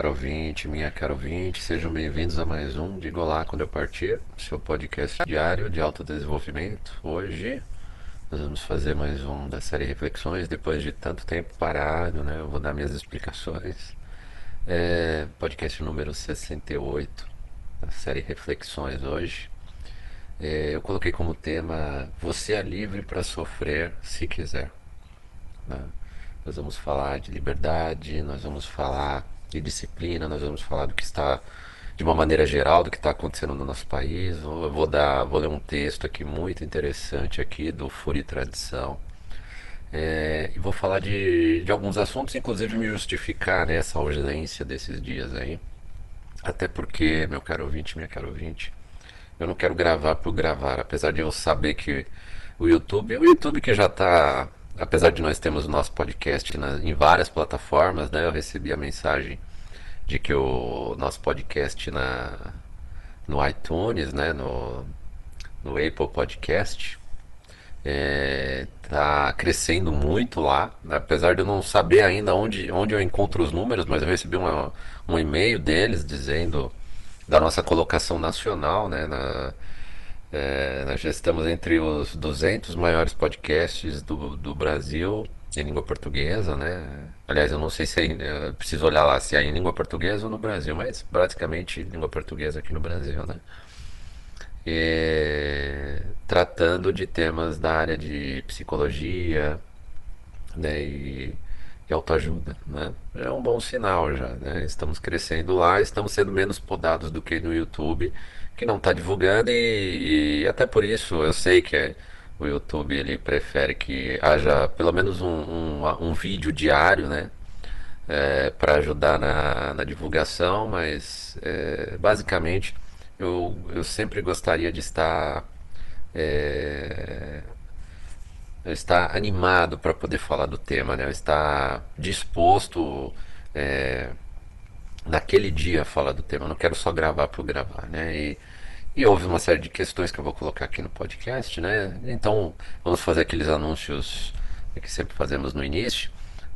Caro ouvinte, minha caro ouvinte, sejam bem-vindos a mais um Diga Olá Quando Eu Partir, seu podcast diário de autodesenvolvimento. Hoje nós vamos fazer mais um da série Reflexões, depois de tanto tempo parado, né? Eu vou dar minhas explicações. É, podcast número 68 da série Reflexões hoje. É, eu coloquei como tema Você é livre para sofrer se quiser. Né? Nós vamos falar de liberdade, nós vamos falar de disciplina, nós vamos falar do que está, de uma maneira geral, do que está acontecendo no nosso país. Eu vou dar, vou ler um texto aqui muito interessante aqui do e Tradição. É, e vou falar de, de alguns assuntos, inclusive me justificar né, essa ausência desses dias aí. Até porque, meu caro ouvinte, minha caro ouvinte, eu não quero gravar por gravar, apesar de eu saber que o YouTube, o YouTube que já está apesar de nós termos o nosso podcast na, em várias plataformas, né? Eu recebi a mensagem de que o nosso podcast na, no iTunes, né? No, no Apple Podcast está é, crescendo muito lá, apesar de eu não saber ainda onde, onde eu encontro os números, mas eu recebi uma, um e-mail deles dizendo da nossa colocação nacional, né? Na, é, nós já estamos entre os 200 maiores podcasts do, do Brasil em língua portuguesa, né? Aliás, eu não sei se é, preciso olhar lá se é em língua portuguesa ou no Brasil, mas praticamente língua portuguesa aqui no Brasil, né? E, tratando de temas da área de psicologia, né? E, e autoajuda, né? É um bom sinal já, né? Estamos crescendo lá, estamos sendo menos podados do que no YouTube que não está divulgando e, e, até por isso eu sei que é, o YouTube ele prefere que haja pelo menos um, um, um vídeo diário, né? É, para ajudar na, na, divulgação, mas é, basicamente eu, eu sempre gostaria de estar é, estar animado para poder falar do tema, né? estar disposto é, naquele dia a falar do tema. Eu não quero só gravar por gravar, né? E, e houve uma série de questões que eu vou colocar aqui no podcast, né? Então, vamos fazer aqueles anúncios que sempre fazemos no início.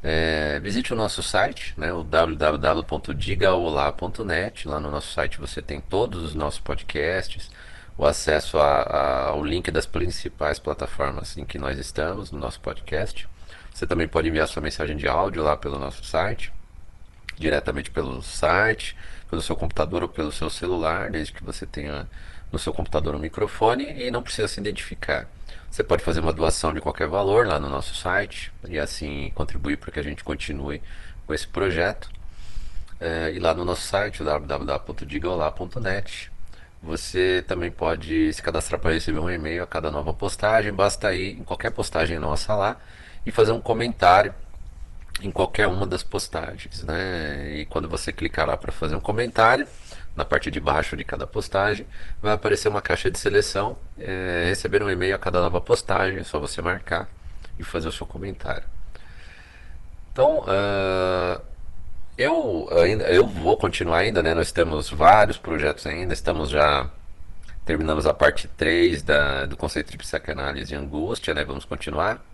É, visite o nosso site, né, o www.digaolá.net. Lá no nosso site você tem todos os nossos podcasts, o acesso a, a, ao link das principais plataformas em que nós estamos no nosso podcast. Você também pode enviar sua mensagem de áudio lá pelo nosso site, diretamente pelo site pelo seu computador ou pelo seu celular, desde que você tenha no seu computador um microfone e não precisa se identificar. Você pode fazer uma doação de qualquer valor lá no nosso site e assim contribuir para que a gente continue com esse projeto. É, e lá no nosso site, www.digaolá.net, você também pode se cadastrar para receber um e-mail a cada nova postagem. Basta ir em qualquer postagem nossa lá e fazer um comentário em qualquer uma das postagens, né? E quando você clicar lá para fazer um comentário, na parte de baixo de cada postagem, vai aparecer uma caixa de seleção, é, receber um e-mail a cada nova postagem, é só você marcar e fazer o seu comentário. Então, uh, eu ainda, eu vou continuar ainda, né? Nós temos vários projetos ainda, estamos já terminamos a parte 3 da, do conceito de psicanálise e angústia, né? Vamos continuar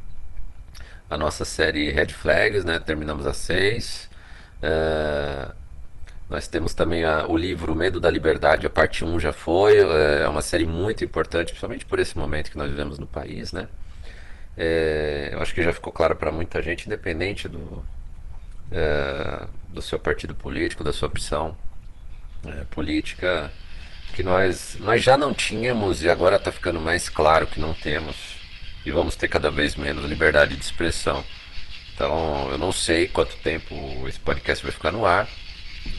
a nossa série Red Flags, né? Terminamos a 6. É, nós temos também a, o livro Medo da Liberdade, a parte 1 já foi. É, é uma série muito importante, principalmente por esse momento que nós vivemos no país, né? É, eu acho que já ficou claro para muita gente, independente do, é, do seu partido político, da sua opção é, política, que nós, nós já não tínhamos e agora está ficando mais claro que não temos e vamos ter cada vez menos liberdade de expressão. Então, eu não sei quanto tempo esse podcast vai ficar no ar.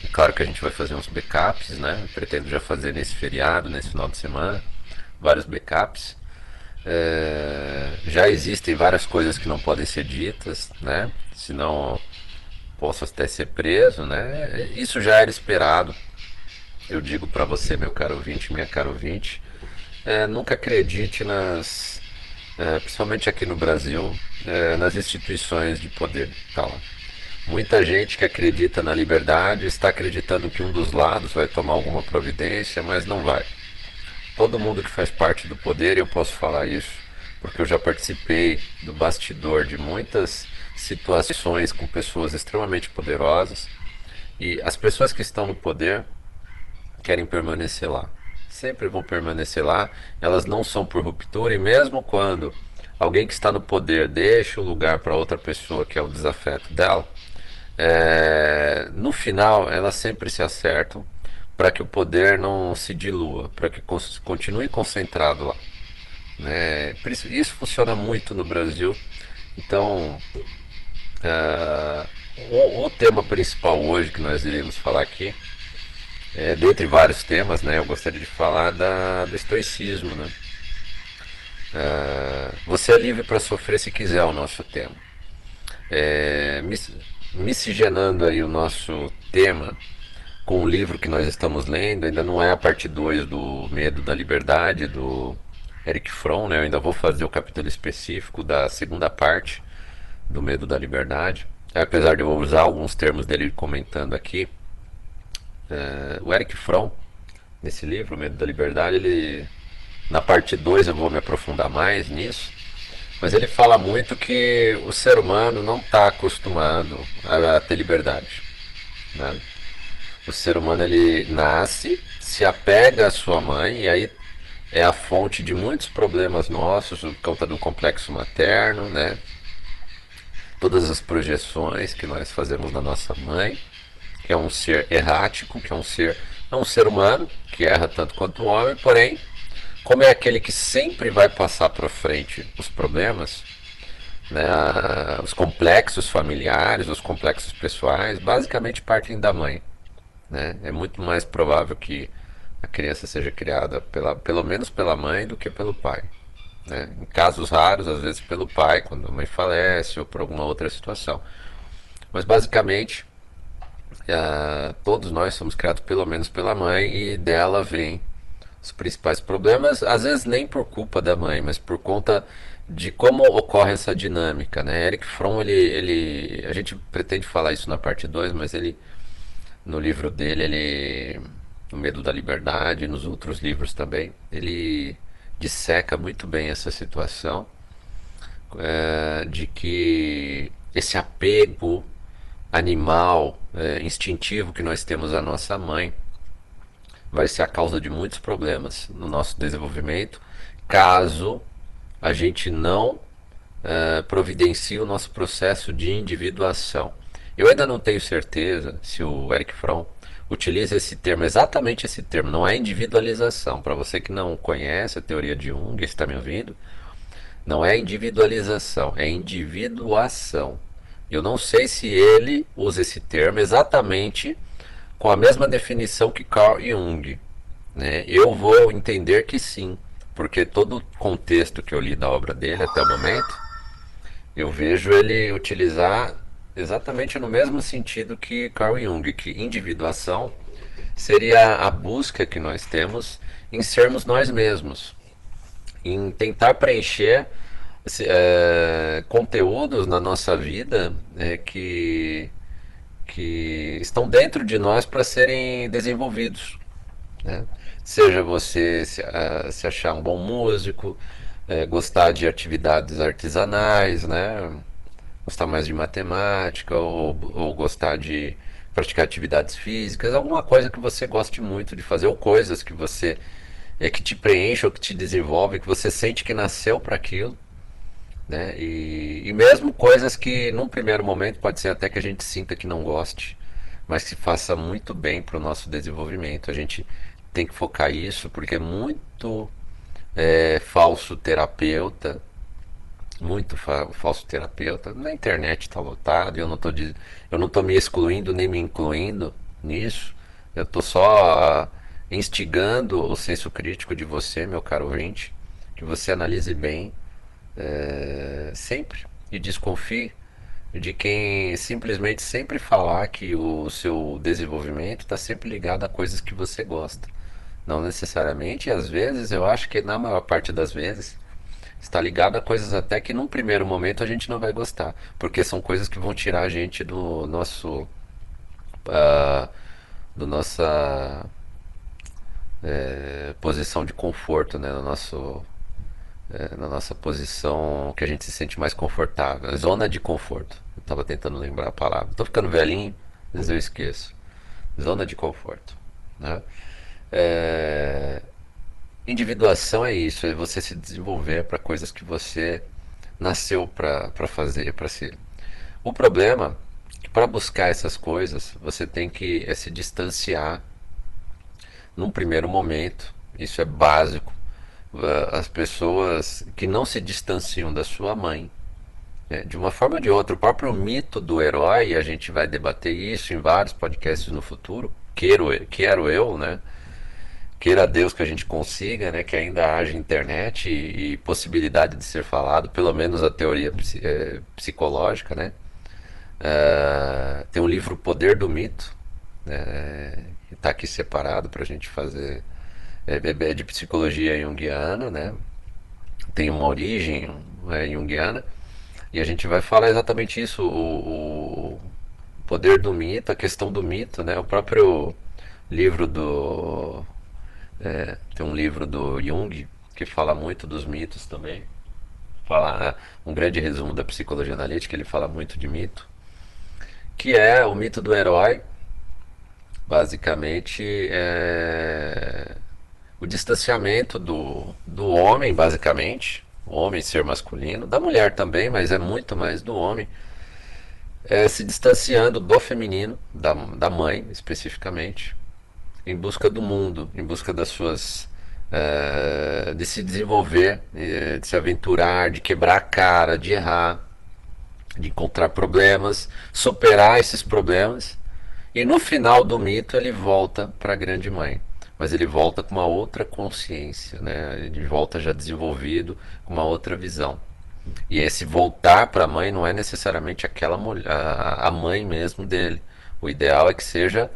É claro que a gente vai fazer uns backups, né? Pretendo já fazer nesse feriado, nesse final de semana, vários backups. É, já existem várias coisas que não podem ser ditas, né? Senão posso até ser preso, né? Isso já era esperado. Eu digo para você, meu caro ouvinte, minha caro ouvinte, é, nunca acredite nas é, principalmente aqui no Brasil, é, nas instituições de poder. Tá Muita gente que acredita na liberdade está acreditando que um dos lados vai tomar alguma providência, mas não vai. Todo mundo que faz parte do poder, eu posso falar isso, porque eu já participei do bastidor de muitas situações com pessoas extremamente poderosas E as pessoas que estão no poder querem permanecer lá. Sempre vão permanecer lá. Elas não são por ruptura, e mesmo quando alguém que está no poder deixa o lugar para outra pessoa que é o desafeto dela, é, no final elas sempre se acertam para que o poder não se dilua, para que continue concentrado lá. Né? Isso funciona muito no Brasil. Então, uh, o, o, tema principal hoje que nós iremos falar aqui, é, dentre vários temas, né, eu gostaria de falar da, do estoicismo. Né? Uh, você é livre para sofrer se quiser, é o nosso tema. É, miscigenando aí o nosso tema com o livro que nós estamos lendo, ainda não é a parte 2 do Medo da Liberdade, do Eric Fromm, né? Eu ainda vou fazer o capítulo específico da segunda parte do Medo da Liberdade. Apesar de eu usar alguns termos dele comentando aqui, é, o Eric Fromm, nesse livro, Medo da Liberdade, ele na parte 2 eu vou me aprofundar mais nisso, mas ele fala muito que o ser humano não está acostumado a, a ter liberdade. Né? O ser humano ele nasce, se apega à sua mãe e aí é a fonte de muitos problemas nossos por conta do complexo materno, né? Todas as projeções que nós fazemos na nossa mãe, que é um ser errático, que é um ser é um ser humano que erra tanto quanto o homem, porém, como é aquele que sempre vai passar para frente os problemas, né, os complexos familiares, os complexos pessoais, basicamente partem da mãe. Né? É muito mais provável que a criança seja criada pela, pelo menos pela mãe do que pelo pai. Né? Em casos raros, às vezes pelo pai, quando a mãe falece ou por alguma outra situação. Mas basicamente, uh, todos nós somos criados pelo menos pela mãe e dela vem os principais problemas, às vezes nem por culpa da mãe, mas por conta de como ocorre essa dinâmica, né? Eric Fromm, ele, ele, a gente pretende falar isso na parte 2, mas ele, no livro dele, ele no Medo da Liberdade, nos outros livros também, ele disseca muito bem essa situação é, de que esse apego animal, é, instintivo que nós temos à nossa mãe vai ser a causa de muitos problemas no nosso desenvolvimento, caso a gente não é, providencie o nosso processo de individuação. Eu ainda não tenho certeza se o Eric Fromm utiliza esse termo, exatamente esse termo, não é individualização. Para você que não conhece a teoria de Jung, está me ouvindo, não é individualização, é individuação. Eu não sei se ele usa esse termo exatamente com a mesma definição que Carl Jung. Né? Eu vou entender que sim, porque todo o contexto que eu li da obra dele até o momento, eu vejo ele utilizar exatamente no mesmo sentido que Carl Jung, que individuação seria a busca que nós temos em sermos nós mesmos, em tentar preencher é, conteúdos na nossa vida é, que, que estão dentro de nós para serem desenvolvidos. Né? Seja você se, se, achar um bom músico, é, gostar de atividades artesanais, né? Gostar mais de matemática ou, ou gostar de praticar atividades físicas, alguma coisa que você goste muito de fazer ou coisas que você é que te preenche ou que te desenvolve, que você sente que nasceu para aquilo, né? E, e mesmo coisas que num primeiro momento pode ser até que a gente sinta que não goste, mas que faça muito bem para o nosso desenvolvimento. A gente tem que focar isso porque é muito é, falso terapeuta muito fa falso terapeuta. Na internet está lotado, eu não estou eu não tô me excluindo nem me incluindo nisso. Eu estou só instigando o senso crítico de você, meu caro ouvinte, que você analise bem é, sempre e desconfie de quem simplesmente sempre falar que o seu desenvolvimento está sempre ligado a coisas que você gosta. Não necessariamente, e às vezes eu acho que na maior parte das vezes está ligado a coisas até que num primeiro momento a gente não vai gostar, porque são coisas que vão tirar a gente do nosso uh, do nossa é, posição de conforto, né, no nosso é, na nossa posição que a gente se sente mais confortável, zona de conforto. Eu estava tentando lembrar a palavra. Estou ficando velhinho, vezes eu esqueço. zona de conforto. Né? É, individuação é isso, é você se desenvolver para coisas que você nasceu para fazer, para ser. O problema é que para buscar essas coisas você tem que é, se distanciar num primeiro momento. Isso é básico. As pessoas que não se distanciam da sua mãe, né, de uma forma ou de outra, o próprio mito do herói, a gente vai debater isso em vários podcasts no futuro. Quero, quero eu, né? Queira Deus que a gente consiga, né, que ainda haja internet e, e possibilidade de ser falado, pelo menos a teoria é, psicológica, né? Uh, tem um livro Poder do Mito, né, que está aqui separado para a gente fazer é, é, de psicologia junguiana, né? Tem uma origem é, junguiana e a gente vai falar exatamente isso, o, o poder do mito, a questão do mito, né? O próprio livro do é, tem um livro do Jung que fala muito dos mitos também. Fala né, um grande resumo da psicologia analítica, ele fala muito de mito, que é o mito do herói. Basicamente é o distanciamento do, do homem, basicamente, o homem ser masculino, da mulher também, mas é muito mais do homem, é, se distanciando do feminino, da, da mãe especificamente, em busca do mundo, em busca das suas. Uh, de se desenvolver, uh, de se aventurar, de quebrar a cara, de errar, de encontrar problemas, superar esses problemas. E no final do mito ele volta para a grande mãe. Mas ele volta com uma outra consciência, né? ele volta já desenvolvido, com uma outra visão. E esse voltar para a mãe não é necessariamente aquela mulher, a mãe mesmo dele. O ideal é que seja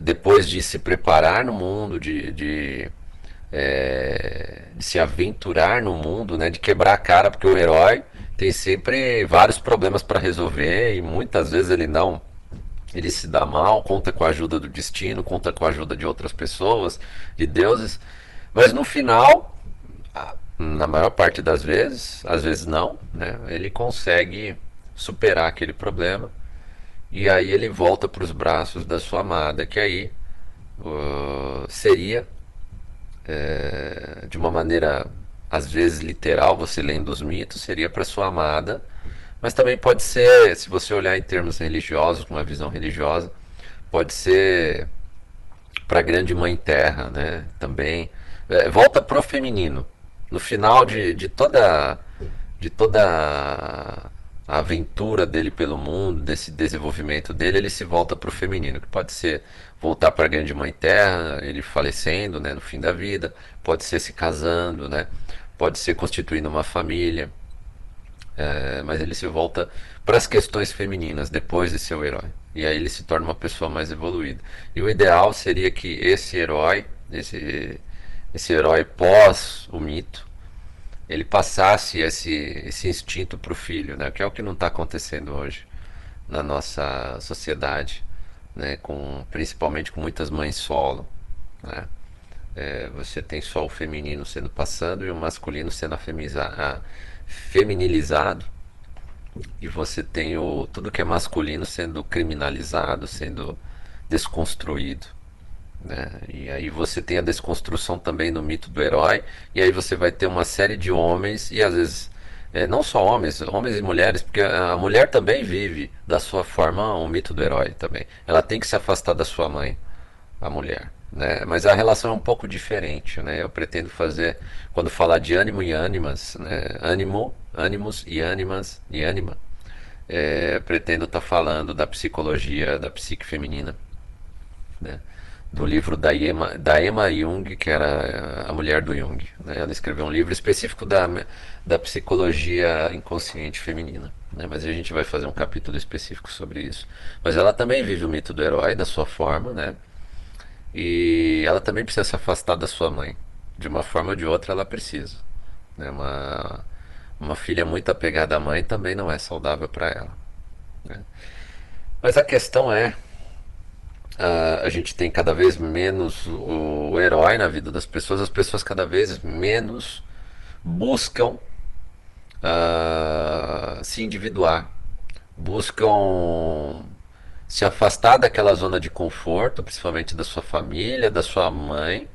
depois de se preparar no mundo, de, de, é, de, se aventurar no mundo, né, de quebrar a cara, porque o herói tem sempre vários problemas para resolver e muitas vezes ele não. Ele se dá mal, conta com a ajuda do destino, conta com a ajuda de outras pessoas, de deuses, mas no final, na maior parte das vezes, às vezes não, né, ele consegue superar aquele problema e aí ele volta para os braços da sua amada, que aí uh, seria, é, de uma maneira às vezes literal, você lendo os mitos, seria para sua amada, mas também pode ser, se você olhar em termos religiosos, com uma visão religiosa, pode ser para a grande mãe terra, né? Também é, volta pro feminino. No final de, de toda de toda a aventura dele pelo mundo, desse desenvolvimento dele, ele se volta para o feminino, que pode ser voltar para a grande mãe terra, ele falecendo, né, no fim da vida, pode ser se casando, né, pode ser constituindo uma família, é, mas ele se volta para as questões femininas depois de ser o herói. E aí ele se torna uma pessoa mais evoluída. E o ideal seria que esse herói, esse, esse herói pós o mito, ele passasse esse, esse instinto para o filho, né? que é o que não está acontecendo hoje na nossa sociedade, né? com, principalmente com muitas mães solo. Né? É, você tem só o feminino sendo passando e o masculino sendo feminilizado e você tem o tudo que é masculino sendo criminalizado, sendo desconstruído. Né? E aí você tem a desconstrução também no mito do herói, e aí você vai ter uma série de homens, e às vezes é, não só homens, homens e mulheres, porque a mulher também vive da sua forma o mito do herói também. Ela tem que se afastar da sua mãe, a mulher. Né? Mas a relação é um pouco diferente. Né? Eu pretendo fazer, quando falar de ânimo e ânimas, né? ânimo, ânimos e ânimas e ânima, é, pretendo estar tá falando da psicologia da psique feminina. Né? Do livro da Emma, da Emma Jung, que era a mulher do Jung. Né? Ela escreveu um livro específico da, da psicologia inconsciente feminina. Né? Mas a gente vai fazer um capítulo específico sobre isso. Mas ela também vive o mito do herói da sua forma, né? E ela também precisa se afastar da sua mãe. De uma forma ou de outra, ela precisa. Né? Uma, uma filha muito apegada à mãe também não é saudável para ela. Né? Mas a questão é Uh, a gente tem cada vez menos o, herói na vida das pessoas, as pessoas cada vez menos buscam uh, se individuar, buscam se afastar daquela zona de conforto, principalmente da sua família, da sua mãe,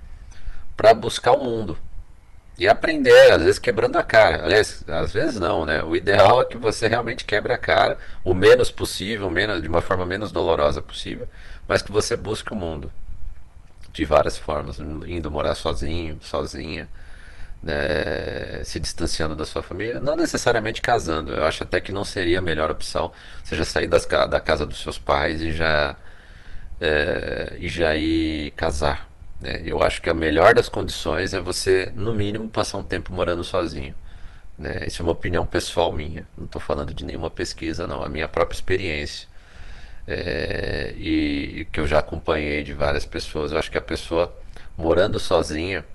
para buscar o mundo. E aprender, às vezes quebrando a cara. Aliás, às vezes não, né? O ideal é que você realmente quebre a cara o menos possível, menos, de uma forma menos dolorosa possível, mas que você busque o mundo de várias formas, indo morar sozinho, sozinha, né, se distanciando da sua família, não necessariamente casando. Eu acho até que não seria a melhor opção, seja sair das, da casa dos seus pais e já é, e já ir casar. Né? Eu acho que a melhor das condições é você, no mínimo, passar um tempo morando sozinho. Né? Isso é uma opinião pessoal minha. Não estou falando de nenhuma pesquisa, não. A minha própria experiência. É, e, que eu já acompanhei de várias pessoas. Eu acho que a pessoa morando sozinha,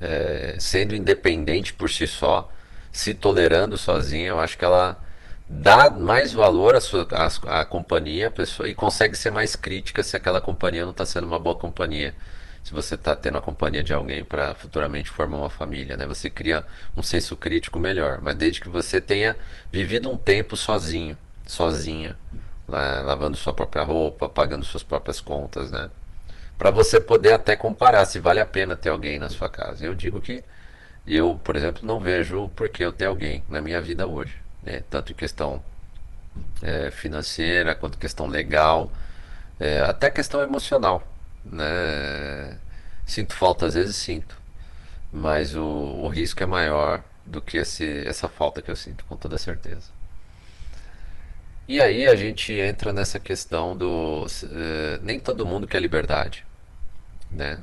é, sendo independente por si só, se tolerando sozinha, eu acho que ela dá mais valor à, sua, à, à companhia à pessoa, e consegue ser mais crítica se aquela companhia não está sendo uma boa companhia. Se você está tendo a companhia de alguém para futuramente formar uma família, né? Você cria um senso crítico melhor. Mas desde que você tenha vivido um tempo sozinho, sozinha, lá, lavando sua própria roupa, pagando suas próprias contas, né? Para você poder até comparar se vale a pena ter alguém na sua casa. Eu digo que eu, por exemplo, não vejo por que eu ter alguém na minha vida hoje né? tanto em questão é, financeira quanto questão legal, é, até questão emocional. Né? Sinto falta, às vezes sinto, mas o, o risco é maior do que esse, essa falta que eu sinto, com toda certeza. E aí a gente entra nessa questão do. Uh, nem todo mundo quer liberdade. Né?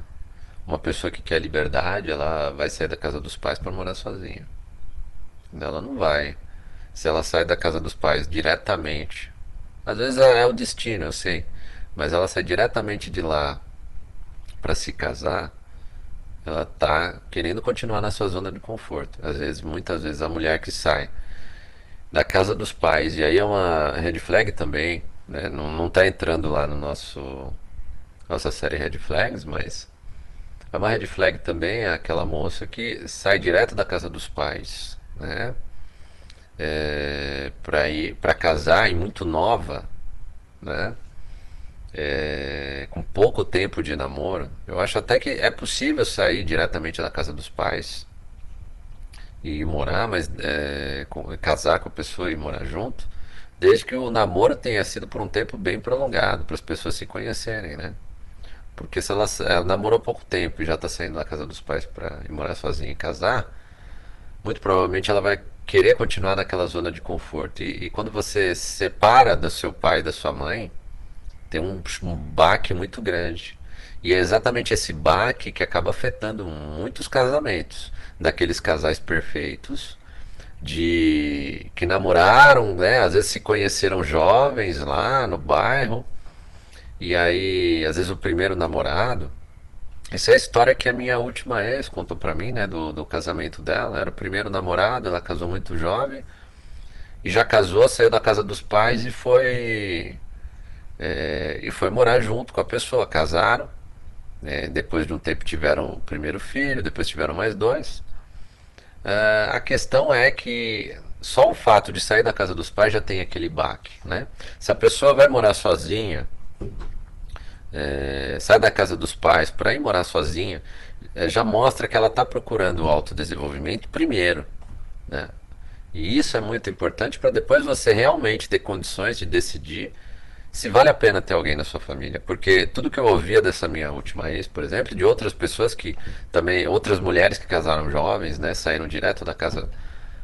Uma pessoa que quer liberdade, ela vai sair da casa dos pais para morar sozinha. Ela não vai se ela sai da casa dos pais diretamente. Às vezes é, é o destino, eu sei. Mas ela sai diretamente de lá para se casar, ela tá querendo continuar na sua zona de conforto. Às vezes, muitas vezes a mulher que sai da casa dos pais, e aí é uma red flag também, né? Não, não tá entrando lá no nosso nossa série Red Flags, mas é uma red flag também é aquela moça que sai direto da casa dos pais, né? É, para casar e muito nova, né? É, com pouco tempo de namoro, eu acho até que é possível sair diretamente da casa dos pais e morar, mas é, com, casar com a pessoa e morar junto, desde que o namoro tenha sido por um tempo bem prolongado, para as pessoas se conhecerem, né? Porque se ela, ela namorou pouco tempo e já está saindo da casa dos pais para morar sozinha e casar, muito provavelmente ela vai querer continuar naquela zona de conforto. E, e quando você se separa do seu pai e da sua mãe, tem um, um baque muito grande. E é exatamente esse baque que acaba afetando muitos casamentos, daqueles casais perfeitos, de que namoraram, né? Às vezes se conheceram jovens lá no bairro. E aí, às vezes o primeiro namorado essa é a história que a minha última ex contou pra mim, né? Do, do casamento dela. Era o primeiro namorado, ela casou muito jovem. E já casou, saiu da casa dos pais e foi. É, e foi morar junto com a pessoa. Casaram. Né, depois de um tempo tiveram o primeiro filho, depois tiveram mais dois. Uh, a questão é que só o fato de sair da casa dos pais já tem aquele baque, né? Se a pessoa vai morar sozinha, é, sai da casa dos pais para ir morar sozinha, é, já mostra que ela está procurando o autodesenvolvimento primeiro. Né? E isso é muito importante para depois você realmente ter condições de decidir se vale a pena ter alguém na sua família. Porque tudo que eu ouvia dessa minha última ex, por exemplo, de outras pessoas que também, outras mulheres que casaram jovens, né, saíram direto da casa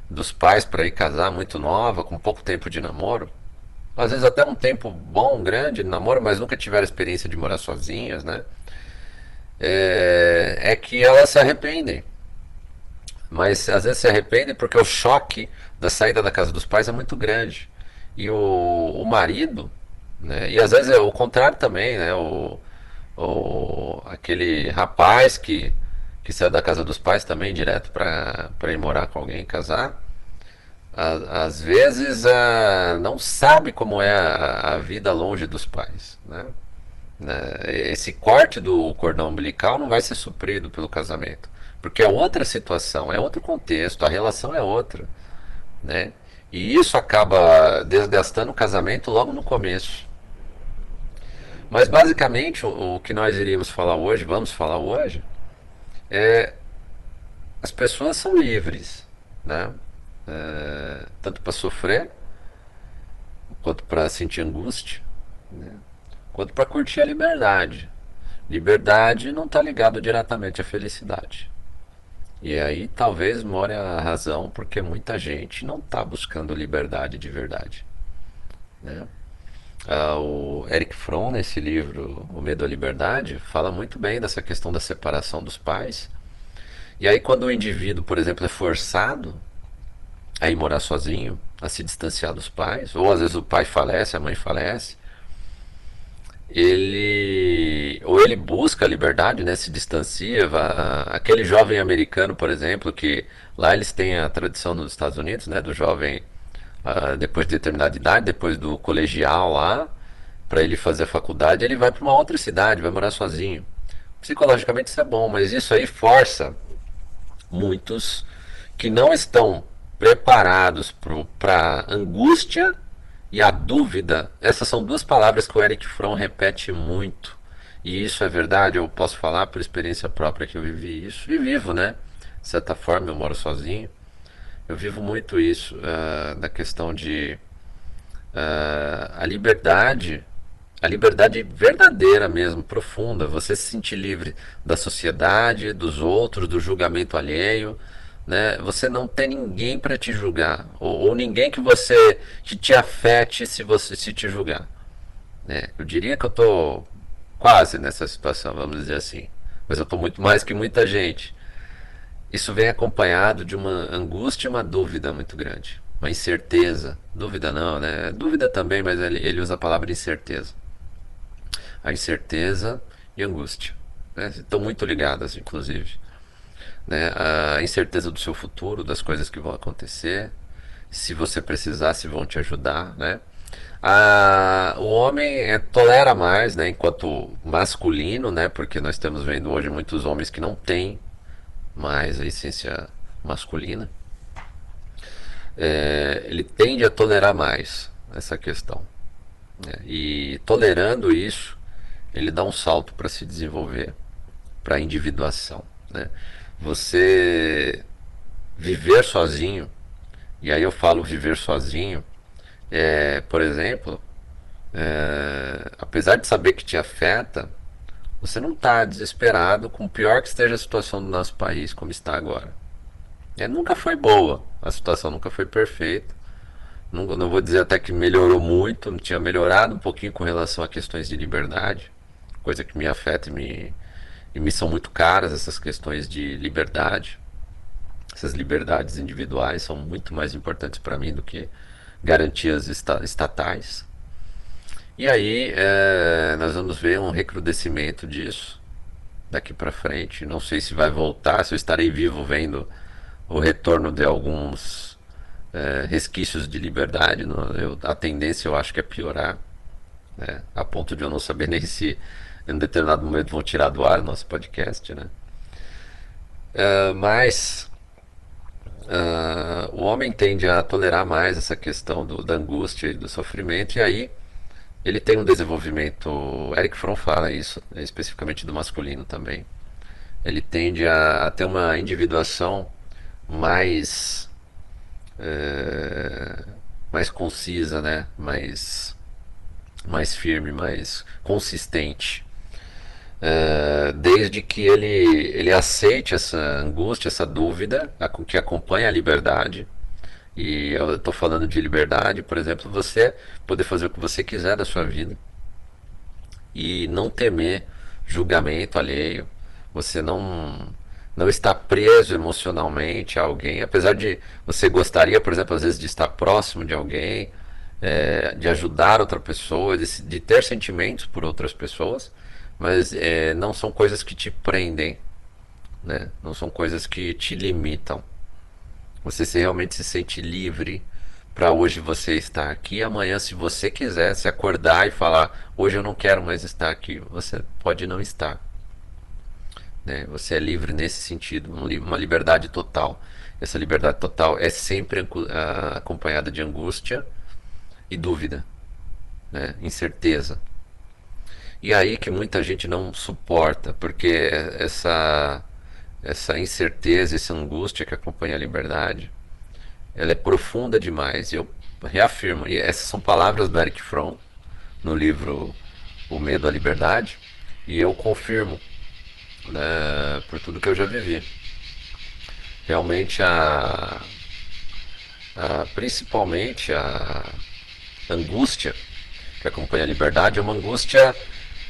dos pais para ir casar muito nova, com pouco tempo de namoro às vezes até um tempo bom, grande de namoro, mas nunca tiveram experiência de morar sozinhas, né? É, é que elas se arrependem. Mas às vezes se arrependem porque o choque da saída da casa dos pais é muito grande. E o, o marido, né? E às vezes é o contrário também, né? O, o, aquele rapaz que, que saiu da casa dos pais também direto para ir morar com alguém e às vezes não sabe como é a, a, vida longe dos pais. Né? né? Esse corte do cordão umbilical não vai ser suprido pelo casamento, porque é outra situação, é outro contexto, a relação é outra. Né? E isso acaba desgastando o casamento logo no começo. Mas basicamente o, o que nós iríamos falar hoje, vamos falar hoje, é as pessoas são livres, né? É, tanto para sofrer quanto para sentir angústia, né? quanto para curtir a liberdade. Liberdade não está ligado diretamente à felicidade. E aí talvez more a razão porque muita gente não está buscando liberdade de verdade. Né? Ah, o Eric Fromm, nesse livro O Medo à Liberdade, fala muito bem dessa questão da separação dos pais. E aí, quando o indivíduo, por exemplo, é forçado a ir morar sozinho, a se distanciar dos pais, ou às vezes o pai falece, a mãe falece, ele ou ele busca a liberdade, né, se distancia, aquele jovem americano, por exemplo, que lá eles têm a tradição nos Estados Unidos, né, do jovem uh, depois de determinada idade, depois do colegial lá, para ele fazer a faculdade, ele vai para uma outra cidade, vai morar sozinho. Psicologicamente isso é bom, mas isso aí força muitos que não estão preparados para angústia e a dúvida, essas são duas palavras que o Eric Fromm repete muito. E isso é verdade, eu posso falar por experiência própria que eu vivi isso. E vivo, né? De certa forma, eu moro sozinho. Eu vivo muito isso, uh, da questão de uh, a liberdade, a liberdade verdadeira mesmo, profunda. Você se sentir livre da sociedade, dos outros, do julgamento alheio né? Você não tem ninguém para te julgar ou, ou, ninguém que você que te afete se você se te julgar. Né? Eu diria que eu tô quase nessa situação, vamos dizer assim, mas eu tô muito mais que muita gente. Isso vem acompanhado de uma angústia e uma dúvida muito grande, uma incerteza. Dúvida não, né? Dúvida também, mas ele, ele usa a palavra incerteza. A incerteza e angústia né? estão muito ligadas, inclusive né, a incerteza do seu futuro, das coisas que vão acontecer, se você precisar, se vão te ajudar, né? A, o homem é, tolera mais, né, enquanto masculino, né, porque nós estamos vendo hoje muitos homens que não têm mais a essência masculina. É, ele tende a tolerar mais essa questão. Né, e tolerando isso, ele dá um salto para se desenvolver, para a individuação. Né? Você viver sozinho, e aí eu falo viver sozinho, é, por exemplo, é, apesar de saber que te afeta, você não está desesperado com o pior que esteja a situação do nosso país como está agora. É, nunca foi boa, a situação nunca foi perfeita. Não, não vou dizer até que melhorou muito, tinha melhorado um pouquinho com relação a questões de liberdade, coisa que me afeta e me, e me são muito caras essas questões de liberdade. Essas liberdades individuais são muito mais importantes para mim do que garantias estatais. E aí é, nós vamos ver um recrudescimento disso daqui para frente. Não sei se vai voltar, se eu estarei vivo vendo o retorno de alguns é, resquícios de liberdade. Eu, a tendência eu acho que é piorar, né, a ponto de eu não saber nem se em determinado momento vão tirar do ar nosso podcast, né? Uh, mas uh, o homem tende a tolerar mais essa questão do, da angústia e do sofrimento, e aí ele tem um desenvolvimento. Eric Fromm fala isso, né, especificamente do masculino também. Ele tende a, a ter uma individuação mais. Uh, mais concisa, né? mais, mais firme, mais consistente. Uh, desde que ele, ele aceite essa angústia, essa dúvida a, que acompanha a liberdade. E eu estou falando de liberdade, por exemplo, você poder fazer o que você quiser da sua vida e não temer julgamento alheio. Você não não está preso emocionalmente a alguém, apesar de você gostaria, por exemplo, às vezes de estar próximo de alguém, é, de ajudar outra pessoa, de, de ter sentimentos por outras pessoas mas é, não são coisas que te prendem, né? Não são coisas que te limitam. Você se realmente se sente livre para hoje você estar aqui, amanhã se você quiser se acordar e falar, hoje eu não quero mais estar aqui, você pode não estar. Né? Você é livre nesse sentido, uma liberdade total. Essa liberdade total é sempre acompanhada de angústia e dúvida, né? incerteza. E aí que muita gente não suporta, porque essa essa incerteza, essa angústia que acompanha a liberdade, ela é profunda demais. Eu reafirmo, e essas são palavras do Eric Fromm no livro O Medo à Liberdade, e eu confirmo né, por tudo que eu já vivi. Realmente a, a principalmente a angústia que acompanha a liberdade é uma angústia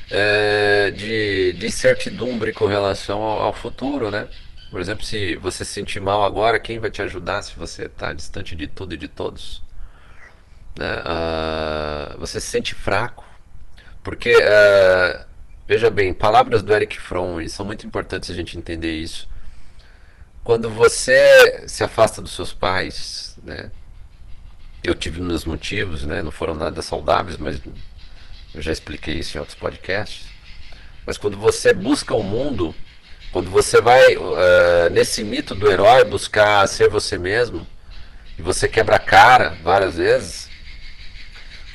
é, de, de incertidumbre com relação ao, ao, futuro, né? Por exemplo, se você se sentir mal agora, quem vai te ajudar se você está distante de tudo e de todos? Né? Uh, você se sente fraco. Porque, uh, veja bem, palavras do Eric Fromm, e são muito importantes a gente entender isso. Quando você se afasta dos seus pais, né? Eu tive meus motivos, né? Não foram nada saudáveis, mas eu já expliquei isso em outros podcasts. Mas quando você busca o mundo, quando você vai uh, nesse mito do herói buscar ser você mesmo, e você quebra a cara várias vezes,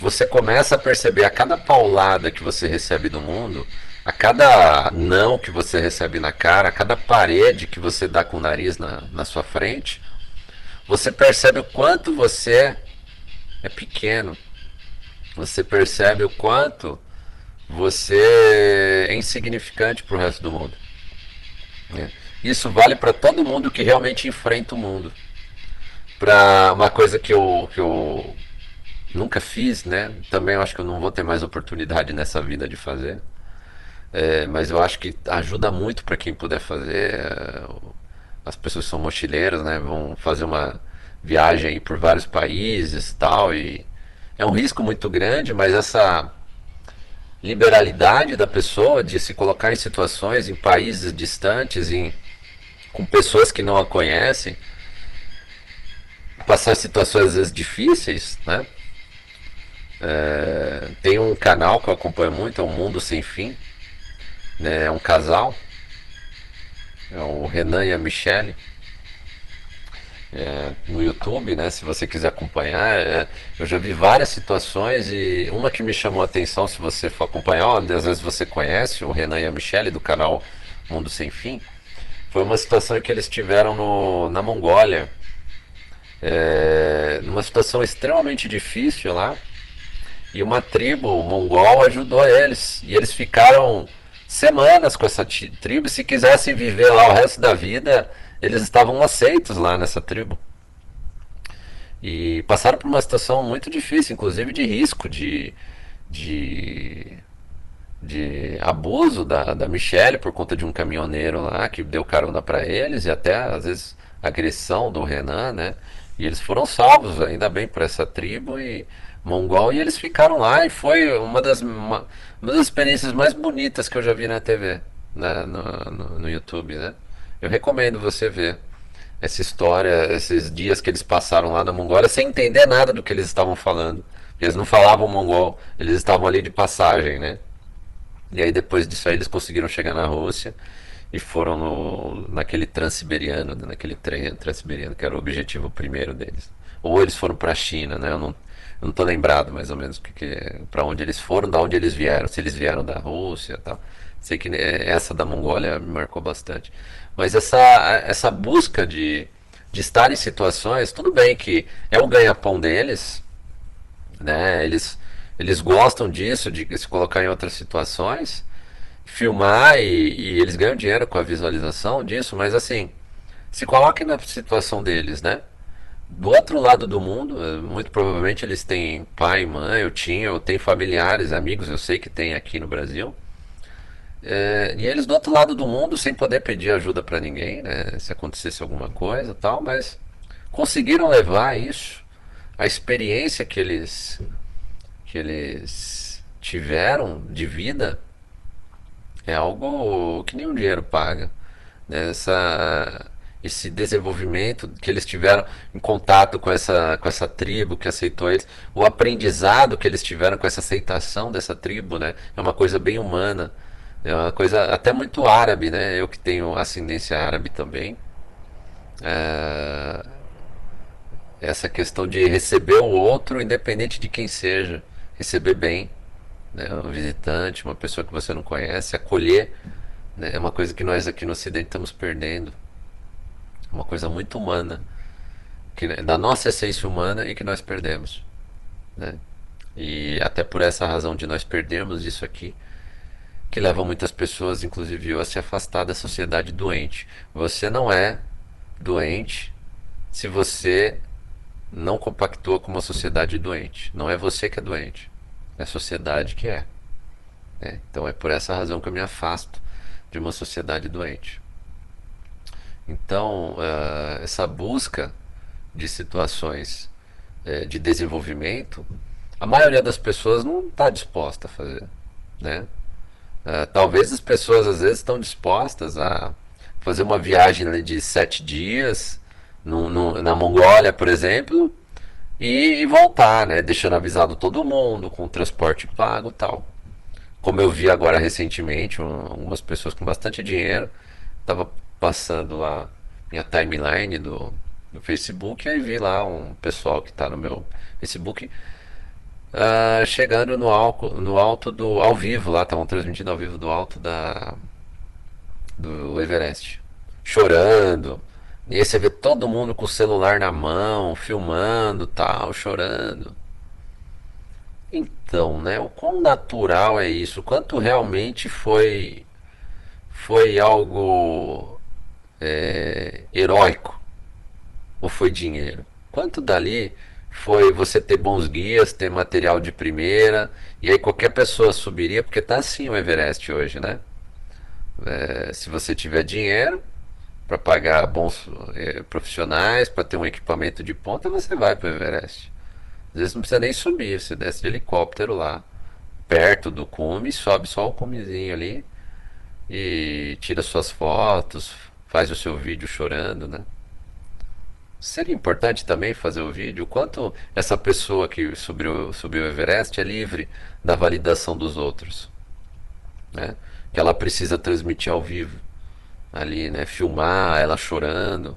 você começa a perceber a cada paulada que você recebe do mundo, a cada não que você recebe na cara, a cada parede que você dá com o nariz na, na sua frente, você percebe o quanto você é pequeno, você percebe o quanto você é insignificante para o resto do mundo. É. Isso vale para todo mundo que realmente enfrenta o mundo. Para uma coisa que eu, que eu nunca fiz, né? Também acho que eu não vou ter mais oportunidade nessa vida de fazer. É, mas eu acho que ajuda muito para quem puder fazer. É, as pessoas são mochileiras, né? Vão fazer uma viagem por vários países tal e é um risco muito grande, mas essa liberalidade da pessoa de se colocar em situações, em países distantes, em, com pessoas que não a conhecem, passar situações às vezes difíceis, né? É, tem um canal que eu acompanho muito, é o Mundo Sem Fim, né? é um casal, é o Renan e a Michelle é, no YouTube, né? Se você quiser acompanhar, é, eu já vi várias situações e uma que me chamou a atenção, se você for acompanhar, às vezes você conhece o Renan e a Michelle do canal Mundo Sem Fim, foi uma situação que eles tiveram no, na Mongólia, é, numa situação extremamente difícil lá, e uma tribo mongol ajudou eles, e eles ficaram semanas com essa tribo, se quisessem viver lá o resto da vida eles estavam aceitos lá nessa tribo. E passaram por uma situação muito difícil, inclusive de risco, de, de, de abuso da, da Michelle por conta de um caminhoneiro lá que deu carona para eles e até às vezes agressão do Renan, né? E eles foram salvos, ainda bem, por essa tribo e mongol e eles ficaram lá e foi uma das, uma, uma das experiências mais bonitas que eu já vi na TV, né? no, no, no YouTube, né? Eu recomendo você ver essa história, esses dias que eles passaram lá na Mongólia sem entender nada do que eles estavam falando. Eles não falavam mongol, eles estavam ali de passagem, né? E aí depois disso aí eles conseguiram chegar na Rússia e foram no, naquele transiberiano, naquele trem transiberiano que era o objetivo primeiro deles. Ou eles foram para a China, né? Eu não, eu não tô lembrado mais ou menos que, que, para onde eles foram, da onde eles vieram, se eles vieram da Rússia, tal. Sei que né, essa da Mongólia me marcou bastante. Mas essa, essa busca de, de estar em situações, tudo bem que é o ganha-pão deles, né? Eles, eles gostam disso, de se colocar em outras situações, filmar e, e eles ganham dinheiro com a visualização disso, mas assim, se coloquem na situação deles, né? Do outro lado do mundo, muito provavelmente eles têm pai, mãe, eu tinha, eu tenho familiares, amigos, eu sei que tem aqui no Brasil é, e eles do outro lado do mundo, sem poder pedir ajuda para ninguém, né, se acontecesse alguma coisa tal, mas conseguiram levar isso, a experiência que eles, que eles tiveram de vida, é algo que nenhum dinheiro paga. Né, essa, esse desenvolvimento que eles tiveram em contato com essa, com essa tribo que aceitou eles, o aprendizado que eles tiveram com essa aceitação dessa tribo, né, é uma coisa bem humana. É uma coisa até muito árabe, né? Eu que tenho ascendência árabe também. É... Essa questão de receber o outro, independente de quem seja, receber bem. né? Um visitante, uma pessoa que você não conhece, acolher, né? É uma coisa que nós aqui no Ocidente estamos perdendo. Uma coisa muito humana, que, da nossa essência humana e que nós perdemos, né? E até por essa razão de nós perdermos isso aqui, que leva muitas pessoas, inclusive eu, a se afastar da sociedade doente. Você não é doente se você não compactua com uma sociedade doente. Não é você que é doente, é a sociedade que é. é. Então é por essa razão que eu me afasto de uma sociedade doente. Então, uh, essa busca de situações uh, de desenvolvimento a maioria das pessoas não está disposta a fazer, né? Uh, talvez as pessoas às vezes estão dispostas a fazer uma viagem de sete dias no, no, na Mongólia, por exemplo, e, e, voltar, né? Deixando avisado todo mundo, com transporte pago tal. Como eu vi agora recentemente, um, algumas pessoas com bastante dinheiro, estava passando lá minha timeline do, do Facebook, aí vi lá um pessoal que está no meu Facebook uh, chegando no, alto, no alto do. ao vivo lá, estavam transmitindo ao vivo do alto da. do Everest. Chorando. E aí você vê todo mundo com o celular na mão, filmando tal, chorando. Então, né, o quão natural é isso? Quanto realmente foi foi algo é, heróico? Ou foi dinheiro? Quanto dali foi você ter bons guias, ter material de primeira, e aí qualquer pessoa subiria, porque tá assim o Everest hoje, né? É, se você tiver dinheiro para pagar bons é, profissionais, para ter um equipamento de ponta, você vai para o Everest. Às vezes não precisa nem subir, você desce de helicóptero lá, perto do cume, sobe só o cumezinho ali e tira suas fotos, faz o seu vídeo chorando, né? Seria importante também fazer o vídeo quanto essa pessoa que subiu, subiu o Everest é livre da validação dos outros. Né? Que ela precisa transmitir ao vivo. Ali, né? Filmar ela chorando.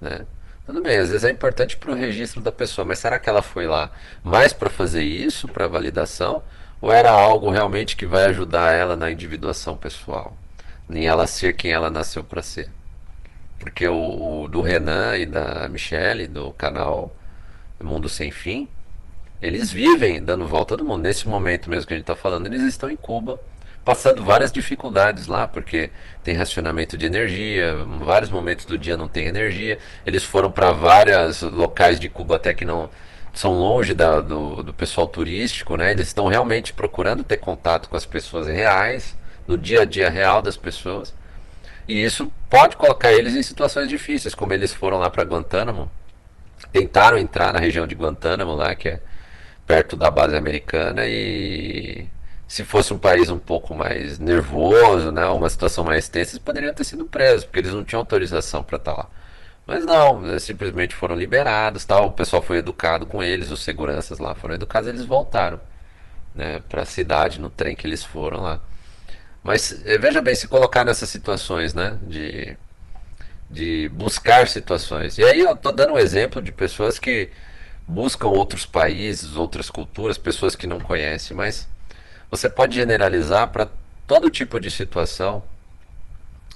Né? Tudo bem, às vezes é importante para o registro da pessoa, mas será que ela foi lá mais para fazer isso, para validação? Ou era algo realmente que vai ajudar ela na individuação pessoal? Nem ela ser quem ela nasceu para ser? Porque o, o, do Renan e da Michelle, do canal Mundo Sem Fim, eles vivem dando volta do mundo. Nesse momento mesmo que a gente está falando, eles estão em Cuba, passando várias dificuldades lá, porque tem racionamento de energia, vários momentos do dia não tem energia. Eles foram para vários locais de Cuba até que não são longe da, do, do pessoal turístico, né? Eles estão realmente procurando ter contato com as pessoas reais, no dia a dia real das pessoas. E isso pode colocar eles em situações difíceis, como eles foram lá para Guantánamo, tentaram entrar na região de Guantánamo lá, que é perto da base americana e se fosse um país um pouco mais nervoso, né, uma situação mais tensa, eles poderiam ter sido presos, porque eles não tinham autorização para estar tá lá. Mas não, simplesmente foram liberados, tal, o pessoal foi educado com eles, os seguranças lá foram educados, eles voltaram, né, para a cidade no trem que eles foram lá. Mas eh, veja bem, se colocar nessas situações, né? De, de buscar situações. E aí eu estou dando um exemplo de pessoas que buscam outros países, outras culturas, pessoas que não conhecem, mas você pode generalizar para todo tipo de situação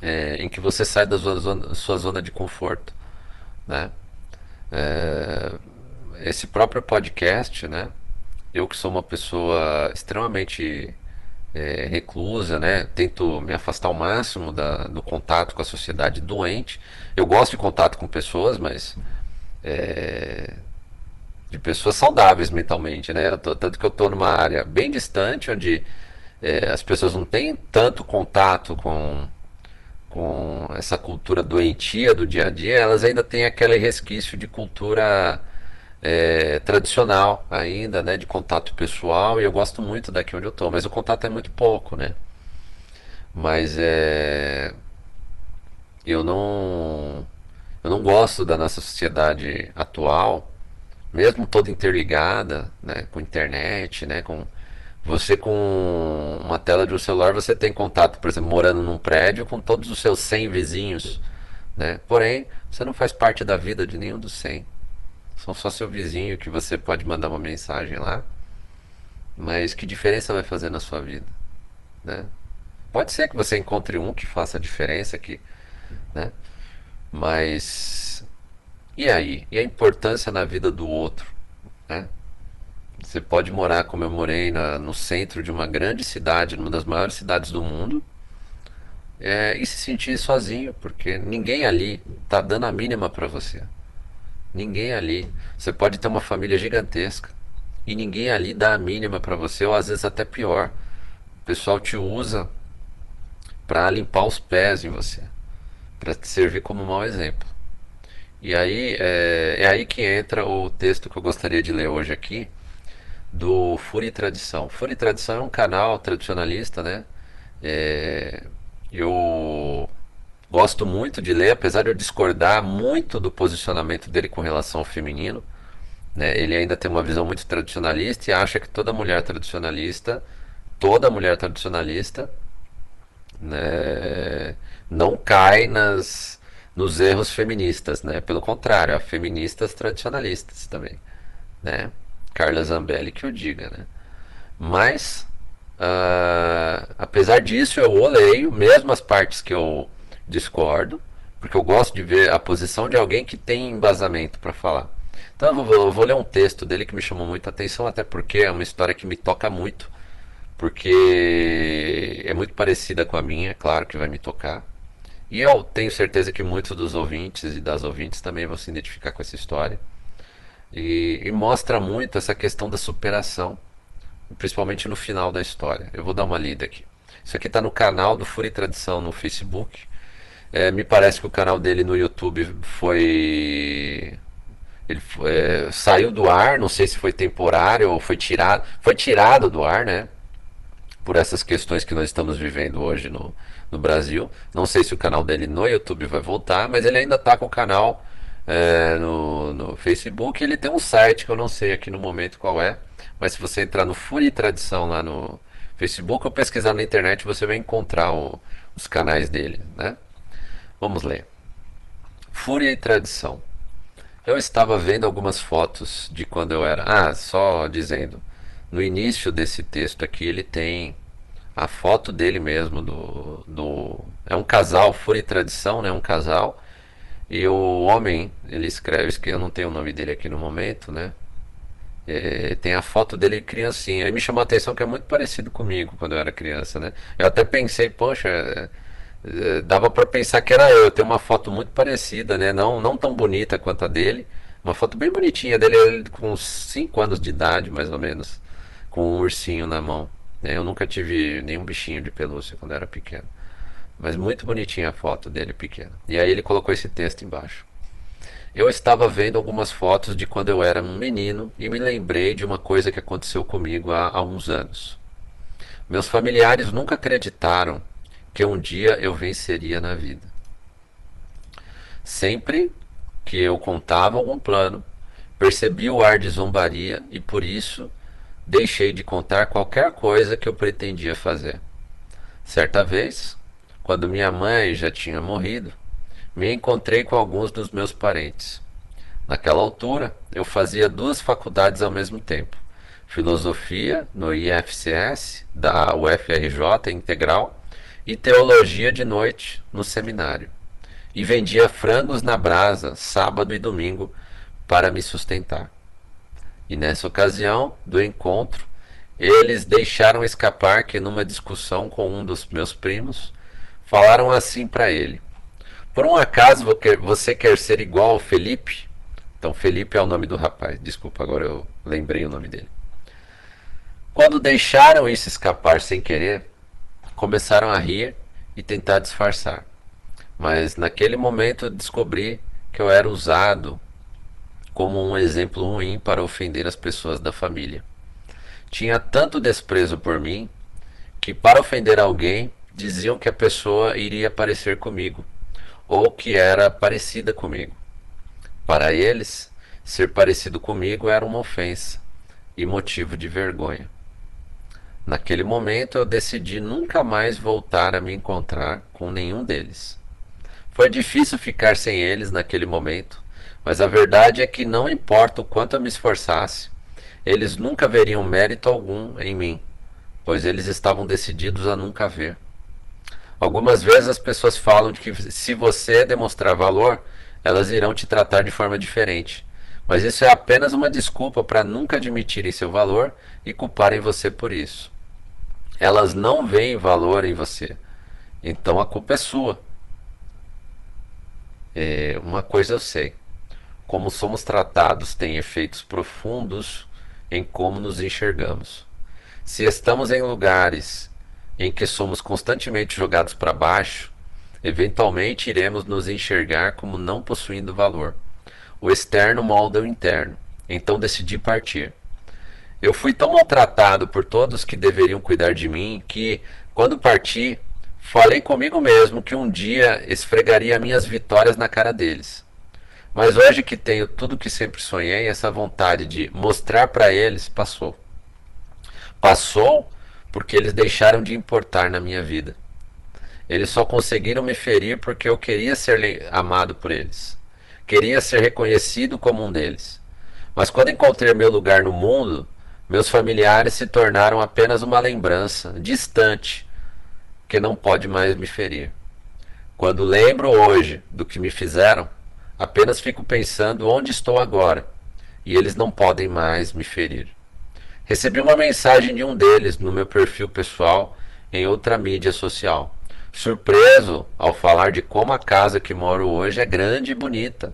é, em que você sai da sua zona, sua zona de conforto. Né? É, esse próprio podcast, né? Eu que sou uma pessoa extremamente é, reclusa, né? Tento me afastar ao máximo da, do contato com a sociedade doente. Eu gosto de contato com pessoas, mas é, de pessoas saudáveis mentalmente, né? Tô, tanto que eu estou numa área bem distante, onde é, as pessoas não têm tanto contato com com essa cultura doentia do dia a dia, elas ainda têm aquele resquício de cultura é, tradicional ainda, né, de contato pessoal, e eu gosto muito daqui onde eu estou, mas o contato é muito pouco, né? Mas é, eu não eu não gosto da nossa sociedade atual, mesmo toda interligada, né, com internet, né, com você com uma tela de um celular, você tem contato, por exemplo, morando num prédio com todos os seus 100 vizinhos, né? Porém, você não faz parte da vida de nenhum dos 100 são só seu vizinho que você pode mandar uma mensagem lá. Mas que diferença vai fazer na sua vida? Né? Pode ser que você encontre um que faça diferença, que, né? Mas e aí? E a importância na vida do outro? Né? Você pode morar, como eu morei, na, no centro de uma grande cidade, numa das maiores cidades do mundo, é, e se sentir sozinho, porque ninguém ali está dando a mínima para você. Ninguém ali. Você pode ter uma família gigantesca e ninguém ali dá a mínima para você, ou às vezes até pior. O pessoal te usa para limpar os pés em você, para te servir como mau exemplo. E aí é, é, aí que entra o texto que eu gostaria de ler hoje aqui, do Fúria e Tradição. Fúria e Tradição é um canal tradicionalista, né? É, eu gosto muito de ler, apesar de eu discordar muito do posicionamento dele com relação ao feminino. Né? Ele ainda tem uma visão muito tradicionalista e acha que toda mulher tradicionalista, toda mulher tradicionalista, né, não cai nas, nos erros feministas, né? Pelo contrário, há feministas tradicionalistas também, né? Carla Zambelli que o diga, né? Mas, uh, apesar disso, eu o leio, mesmo as partes que eu discordo, porque eu gosto de ver a posição de alguém que tem embasamento para falar. Então eu vou, eu vou, ler um texto dele que me chamou muita atenção, até porque é uma história que me toca muito, porque é muito parecida com a minha, claro que vai me tocar. E eu tenho certeza que muitos dos ouvintes e das ouvintes também vão se identificar com essa história. E, e mostra muito essa questão da superação, principalmente no final da história. Eu vou dar uma lida aqui. Isso aqui está no canal do Fúria e Tradição no Facebook. É, me parece que o canal dele no YouTube foi ele foi, é, saiu do ar, não sei se foi temporário ou foi tirado. Foi tirado do ar, né? Por essas questões que nós estamos vivendo hoje no, no Brasil. Não sei se o canal dele no YouTube vai voltar, mas ele ainda está com o canal é, no, no Facebook. Ele tem um site que eu não sei aqui no momento qual é, mas se você entrar no Fúria e Tradição lá no Facebook ou pesquisar na internet, você vai encontrar o, os canais dele, né? Vamos ler. Fúria e Tradição. Eu estava vendo algumas fotos de quando eu era. Ah, só dizendo. No início desse texto aqui, ele tem a foto dele mesmo. Do, do, é um casal, Fúria e Tradição, né? Um casal. E o homem, ele escreve, eu não tenho o nome dele aqui no momento, né? É, tem a foto dele criancinha. Aí me chamou a atenção que é muito parecido comigo quando eu era criança, né? Eu até pensei, poxa, dava para pensar que era eu. Tenho uma foto muito parecida, né? Não, não tão bonita quanto a dele. Uma foto bem bonitinha dele com 5 anos de idade, mais ou menos, com um ursinho na mão. Né? Eu nunca tive nenhum bichinho de pelúcia quando era pequeno. Mas muito bonitinha a foto dele pequeno. E aí ele colocou esse texto embaixo. Eu estava vendo algumas fotos de quando eu era um menino e me lembrei de uma coisa que aconteceu comigo há, há uns anos. Meus familiares nunca acreditaram que um dia eu venceria na vida. Sempre que eu contava algum plano, percebi o ar de zombaria e por isso deixei de contar qualquer coisa que eu pretendia fazer. Certa vez, quando minha mãe já tinha morrido, me encontrei com alguns dos meus parentes. Naquela altura, eu fazia duas faculdades ao mesmo tempo: filosofia no IFCS da UFRJ Integral e teologia de noite no seminário. E vendia frangos na brasa, sábado e domingo, para me sustentar. E nessa ocasião do encontro, eles deixaram escapar que, numa discussão com um dos meus primos, falaram assim para ele: Por um acaso você quer ser igual ao Felipe? Então, Felipe é o nome do rapaz. Desculpa, agora eu lembrei o nome dele. Quando deixaram isso escapar sem querer, começaram a rir e tentar disfarçar. Mas naquele momento descobri que eu era usado como um exemplo ruim para ofender as pessoas da família. Tinha tanto desprezo por mim que, para ofender alguém, diziam que a pessoa iria parecer comigo ou que era parecida comigo. Para eles, ser parecido comigo era uma ofensa e motivo de vergonha. Naquele momento eu decidi nunca mais voltar a me encontrar com nenhum deles. Foi difícil ficar sem eles naquele momento, mas a verdade é que não importa o quanto eu me esforçasse, eles nunca veriam mérito algum em mim, pois eles estavam decididos a nunca ver. Algumas vezes as pessoas falam de que se você demonstrar valor, elas irão te tratar de forma diferente. Mas isso é apenas uma desculpa para nunca admitirem seu valor e culparem você por isso. Elas não veem valor em você. Então a culpa é sua. É, uma coisa eu sei: como somos tratados tem efeitos profundos em como nos enxergamos. Se estamos em lugares em que somos constantemente jogados para baixo, eventualmente iremos nos enxergar como não possuindo valor. O externo molda o interno. Então decidi partir. Eu fui tão maltratado por todos que deveriam cuidar de mim que, quando parti, falei comigo mesmo que um dia esfregaria minhas vitórias na cara deles. Mas hoje que tenho tudo que sempre sonhei, essa vontade de mostrar para eles passou. Passou porque eles deixaram de importar na minha vida. Eles só conseguiram me ferir porque eu queria ser amado por eles. Queria ser reconhecido como um deles. Mas quando encontrei meu lugar no mundo, meus familiares se tornaram apenas uma lembrança distante que não pode mais me ferir. Quando lembro hoje do que me fizeram, Apenas fico pensando onde estou agora, e eles não podem mais me ferir. Recebi uma mensagem de um deles no meu perfil pessoal em outra mídia social. Surpreso ao falar de como a casa que moro hoje é grande e bonita.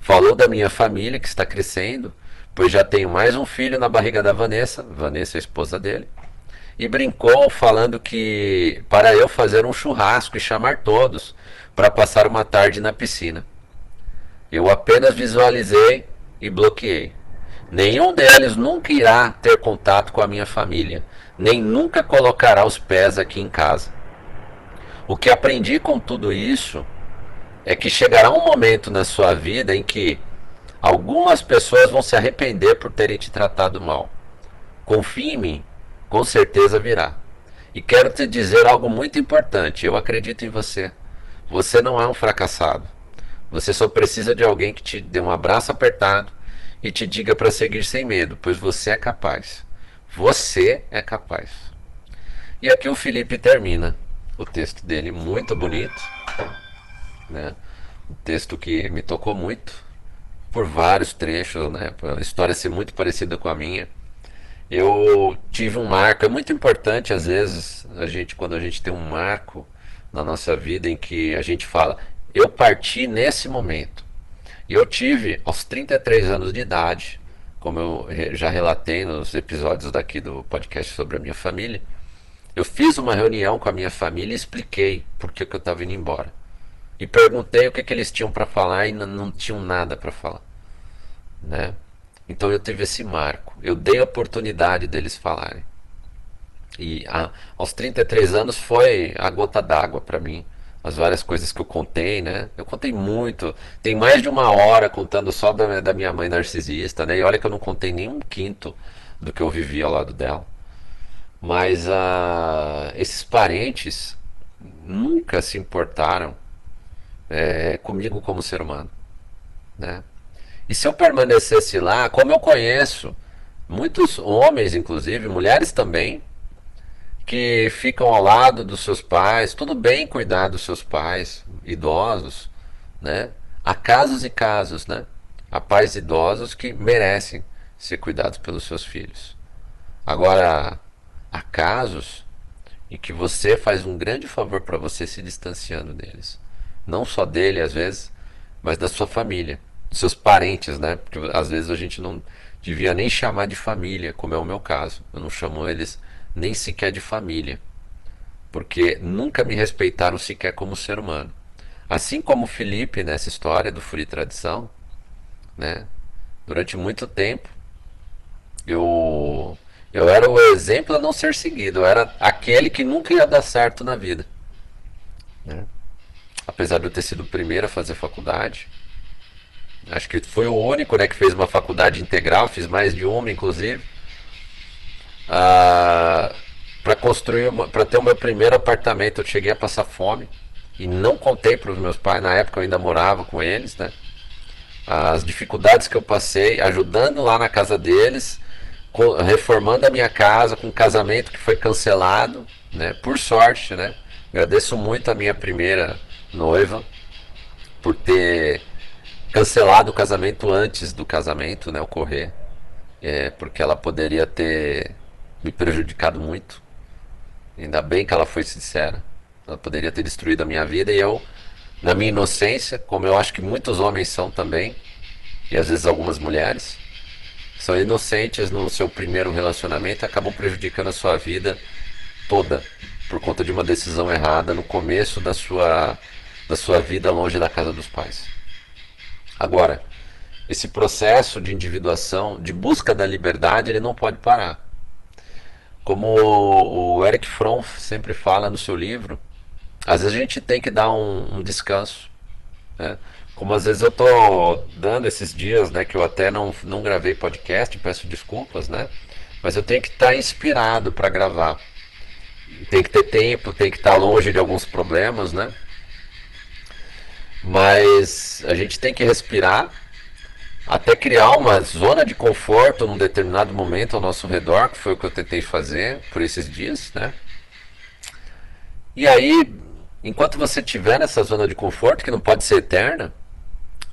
Falou da minha família que está crescendo, pois já tenho mais um filho na barriga da Vanessa, Vanessa a esposa dele. E brincou falando que para eu fazer um churrasco e chamar todos para passar uma tarde na piscina. Eu apenas visualizei e bloqueei. Nenhum deles nunca irá ter contato com a minha família, nem nunca colocará os pés aqui em casa. O que aprendi com tudo isso é que chegará um momento na sua vida em que algumas pessoas vão se arrepender por terem te tratado mal. Confie em mim, com certeza virá. E quero te dizer algo muito importante: eu acredito em você. Você não é um fracassado. Você só precisa de alguém que te dê um abraço apertado e te diga para seguir sem medo, pois você é capaz. Você é capaz. E aqui o Felipe termina o texto dele, muito bonito. Né? Um texto que me tocou muito, por vários trechos, né? a história ser muito parecida com a minha. Eu tive um marco, é muito importante às vezes, a gente quando a gente tem um marco na nossa vida em que a gente fala, eu parti nesse momento. E eu tive, aos 33 anos de idade, como eu já relatei nos episódios daqui do podcast sobre a minha família, eu fiz uma reunião com a minha família e expliquei por que, que eu estava indo embora. E perguntei o que, que eles tinham para falar e não, não tinham nada para falar. Né? Então eu tive esse marco. Eu dei a oportunidade deles falarem. E a, aos 33 anos foi a gota d'água para mim as várias coisas que eu contei, né? Eu contei muito. Tem mais de uma hora contando só da, da minha mãe narcisista, né? E olha que eu não contei nem um quinto do que eu vivi ao lado dela. Mas uh, esses parentes nunca se importaram é, comigo como ser humano, né? E se eu permanecesse lá, como eu conheço muitos homens, inclusive, mulheres também, que ficam ao lado dos seus pais. Tudo bem cuidar dos seus pais idosos, né? Há casos e casos, né? Há pais idosos que merecem ser cuidados pelos seus filhos. Agora, há casos em que você faz um grande favor para você se distanciando deles. Não só dele, às vezes, mas da sua família, seus parentes, né? Porque às vezes a gente não devia nem chamar de família, como é o meu caso. Eu não chamo eles nem sequer de família, porque nunca me respeitaram sequer como ser humano. Assim como Felipe nessa história do Furi Tradição, né? Durante muito tempo, eu eu era o exemplo a não ser seguido, eu era aquele que nunca ia dar certo na vida. Né? Apesar de eu ter sido o primeiro a fazer faculdade, acho que foi o único né, que fez uma faculdade integral, fiz mais de uma inclusive ah, para construir, para ter o meu primeiro apartamento, eu cheguei a passar fome e não contei para os meus pais. Na época eu ainda morava com eles, né? As dificuldades que eu passei ajudando lá na casa deles, reformando a minha casa com um casamento que foi cancelado, né? Por sorte, né? Agradeço muito a minha primeira noiva por ter cancelado o casamento antes do casamento, né, ocorrer, é, porque ela poderia ter me prejudicado muito. Ainda bem que ela foi sincera. Ela poderia ter destruído a minha vida e eu, na minha inocência, como eu acho que muitos homens são também, e às vezes algumas mulheres, são inocentes no seu primeiro relacionamento e acabam prejudicando a sua vida toda por conta de uma decisão errada no começo da sua, da sua vida longe da casa dos pais. Agora, esse processo de individuação, de busca da liberdade, ele não pode parar. Como o Eric Fromm sempre fala no seu livro, às vezes a gente tem que dar um, um descanso. Né? Como às vezes eu estou dando esses dias, né, que eu até não, não gravei podcast, peço desculpas, né? Mas eu tenho que estar tá inspirado para gravar. Tem que ter tempo, tem que estar tá longe de alguns problemas, né? Mas a gente tem que respirar até criar uma zona de conforto num determinado momento ao nosso redor, que foi o que eu tentei fazer por esses dias, né? E aí, enquanto você estiver nessa zona de conforto, que não pode ser eterna,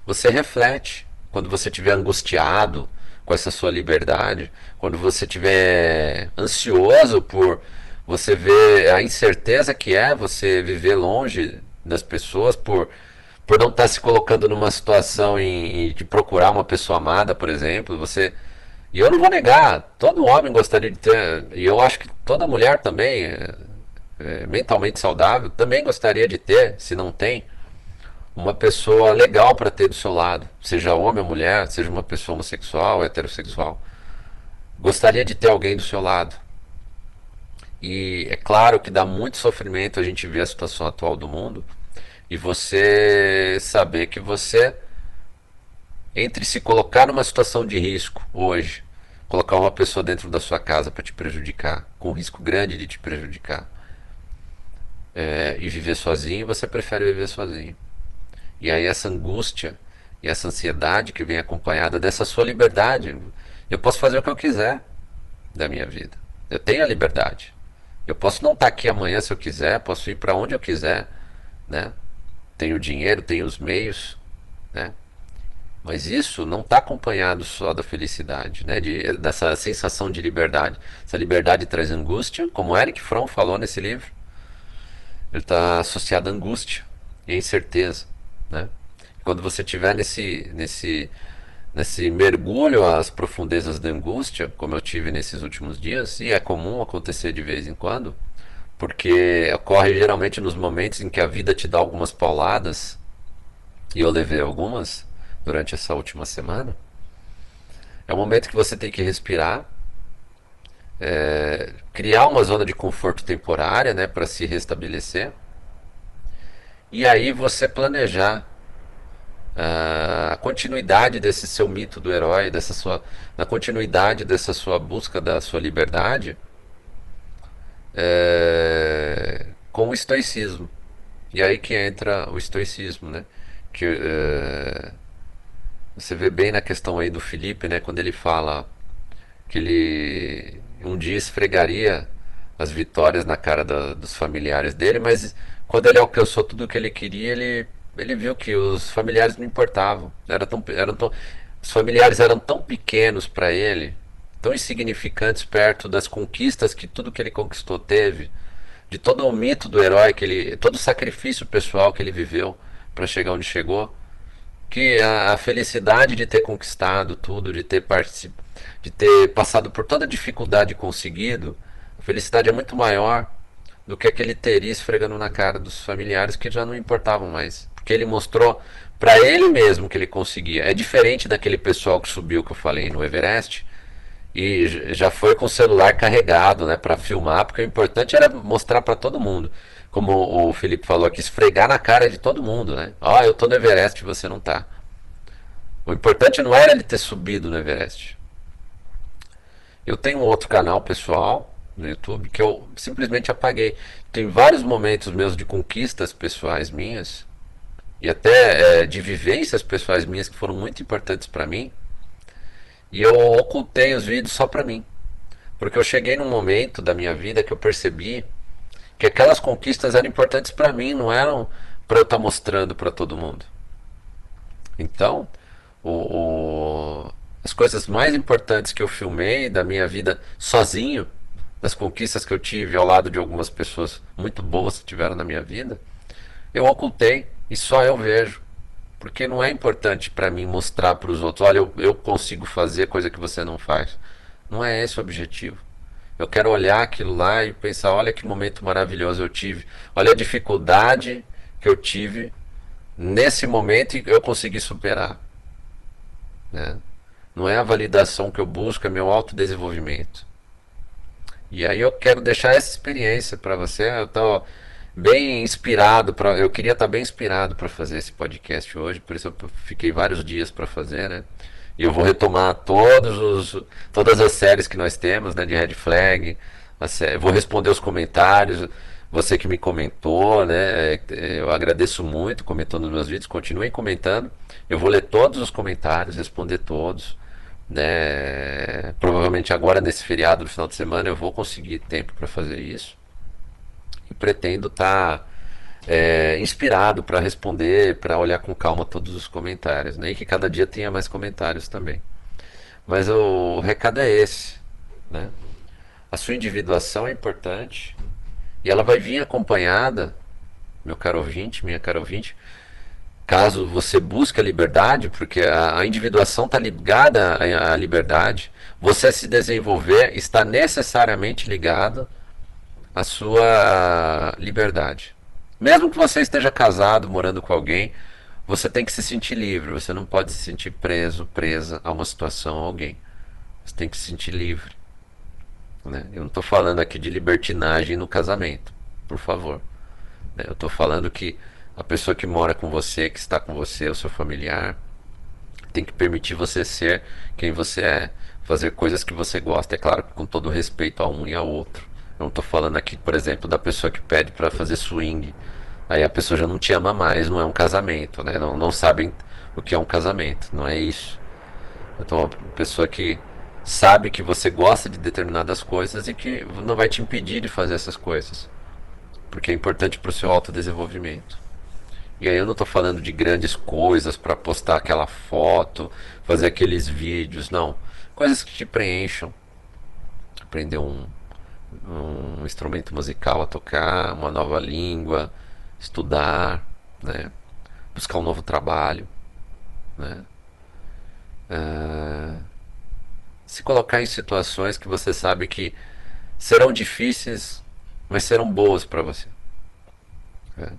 você reflete. Quando você estiver angustiado com essa sua liberdade, quando você estiver ansioso por você ver a incerteza que é você viver longe das pessoas, por por não estar tá se colocando numa situação em, em, de procurar uma pessoa amada, por exemplo, você e eu não vou negar, todo homem gostaria de ter, e eu acho que toda mulher também, é, é, mentalmente saudável, também gostaria de ter, se não tem, uma pessoa legal para ter do seu lado, seja homem ou mulher, seja uma pessoa homossexual, heterossexual. Gostaria de ter alguém do seu lado. E é claro que dá muito sofrimento a gente ver a situação atual do mundo e você saber que você, entre se colocar numa situação de risco hoje, colocar uma pessoa dentro da sua casa para te prejudicar, com risco grande de te prejudicar, é, e viver sozinho, você prefere viver sozinho. E aí essa angústia e essa ansiedade que vem acompanhada dessa sua liberdade. Eu posso fazer o que eu quiser da minha vida. Eu tenho a liberdade. Eu posso não estar aqui amanhã se eu quiser, posso ir para onde eu quiser, né? Tem o dinheiro, tem os meios, né? Mas isso não está acompanhado só da felicidade, né? De, dessa sensação de liberdade. Essa liberdade traz angústia, como Eric Fromm falou nesse livro. Ele está associado à angústia e à incerteza, né? Quando você estiver nesse, nesse, nesse mergulho às profundezas da angústia, como eu tive nesses últimos dias, e é comum acontecer de vez em quando, porque ocorre geralmente nos momentos em que a vida te dá algumas pauladas, e eu levei algumas durante essa última semana. É o momento que você tem que respirar, é, criar uma zona de conforto temporária né, para se restabelecer, e aí você planejar a continuidade desse seu mito do herói, dessa sua, na continuidade dessa sua busca da sua liberdade é, o estoicismo. E aí que entra o estoicismo, né? Que é, você vê bem na questão aí do Felipe, né? Quando ele fala que ele um dia esfregaria as vitórias na cara da, dos familiares dele, mas quando ele alcançou tudo o que ele queria, ele, ele viu que os familiares não importavam. Era tão, eram tão, os familiares eram tão pequenos para ele tão insignificantes perto das conquistas que tudo que ele conquistou teve, de todo o mito do herói que ele, todo o sacrifício pessoal que ele viveu para chegar onde chegou, que a, a, felicidade de ter conquistado tudo, de ter particip, de ter passado por toda a dificuldade conseguido, a felicidade é muito maior do que aquele teria esfregando na cara dos familiares que já não importavam mais, porque ele mostrou para ele mesmo que ele conseguia. É diferente daquele pessoal que subiu que eu falei no Everest, e já foi com o celular carregado, né, para filmar, porque o importante era mostrar para todo mundo. Como o Felipe falou aqui, esfregar na cara de todo mundo, né? Ó, oh, eu tô no Everest e você não tá. O importante não era ele ter subido no Everest. Eu tenho um outro canal pessoal no YouTube que eu simplesmente apaguei. Tem vários momentos meus de conquistas pessoais minhas e até é, de vivências pessoais minhas que foram muito importantes para mim e eu ocultei os vídeos só pra mim. Porque eu cheguei num momento da minha vida que eu percebi que aquelas conquistas eram importantes para mim, não eram para eu estar tá mostrando para todo mundo. Então, o, o, as coisas mais importantes que eu filmei da minha vida sozinho, das conquistas que eu tive ao lado de algumas pessoas muito boas que tiveram na minha vida, eu ocultei e só eu vejo. Porque não é importante para mim mostrar para os outros, olha, eu, eu consigo fazer coisa que você não faz. Não é esse o objetivo. Eu quero olhar aquilo lá e pensar, olha que momento maravilhoso eu tive. Olha a dificuldade que eu tive nesse momento e eu consegui superar. Né? Não é a validação que eu busco, é meu autodesenvolvimento. E aí eu quero deixar essa experiência para você. Eu estou bem inspirado para eu queria estar tá bem inspirado para fazer esse podcast hoje, por isso eu fiquei vários dias para fazer, né? E eu vou retomar todos os, todas as séries que nós temos, né, de Red Flag. Série, vou responder os comentários. Você que me comentou, né? Eu agradeço muito, comentou nos meus vídeos. Continuem comentando. Eu vou ler todos os comentários, responder todos. Né? Provavelmente agora, nesse feriado do final de semana, eu vou conseguir tempo para fazer isso. Pretendo estar. Tá é, inspirado para responder, para olhar com calma todos os comentários, né? E que cada dia tenha mais comentários também. Mas o, o recado é esse, né? A sua individuação é importante e ela vai vir acompanhada, meu caro ouvinte, minha caro ouvinte, caso você busque a liberdade, porque a, a individuação está ligada à, à liberdade, você se desenvolver está necessariamente ligado à sua liberdade. Mesmo que você esteja casado, morando com alguém, você tem que se sentir livre. Você não pode se sentir preso, presa a uma situação, a alguém. Você tem que se sentir livre. Né? Eu não estou falando aqui de libertinagem no casamento, por favor. Né? Eu estou falando que a pessoa que mora com você, que está com você, o seu familiar, tem que permitir você ser quem você é, fazer coisas que você gosta, é claro, com todo respeito a um e ao outro. Não estou falando aqui, por exemplo, da pessoa que pede para fazer swing. Aí a pessoa já não te ama mais, não é um casamento, né? Não, não sabem o que é um casamento, não é isso. Então, a pessoa que sabe que você gosta de determinadas coisas e que não vai te impedir de fazer essas coisas. Porque é importante para o seu autodesenvolvimento. E aí eu não estou falando de grandes coisas para postar aquela foto, fazer aqueles vídeos, não. Coisas que te preencham. Aprender um, um instrumento musical a tocar, uma nova língua, estudar, né? buscar um novo trabalho, né? Uh, se colocar em situações que você sabe que serão difíceis, mas serão boas para você. Né?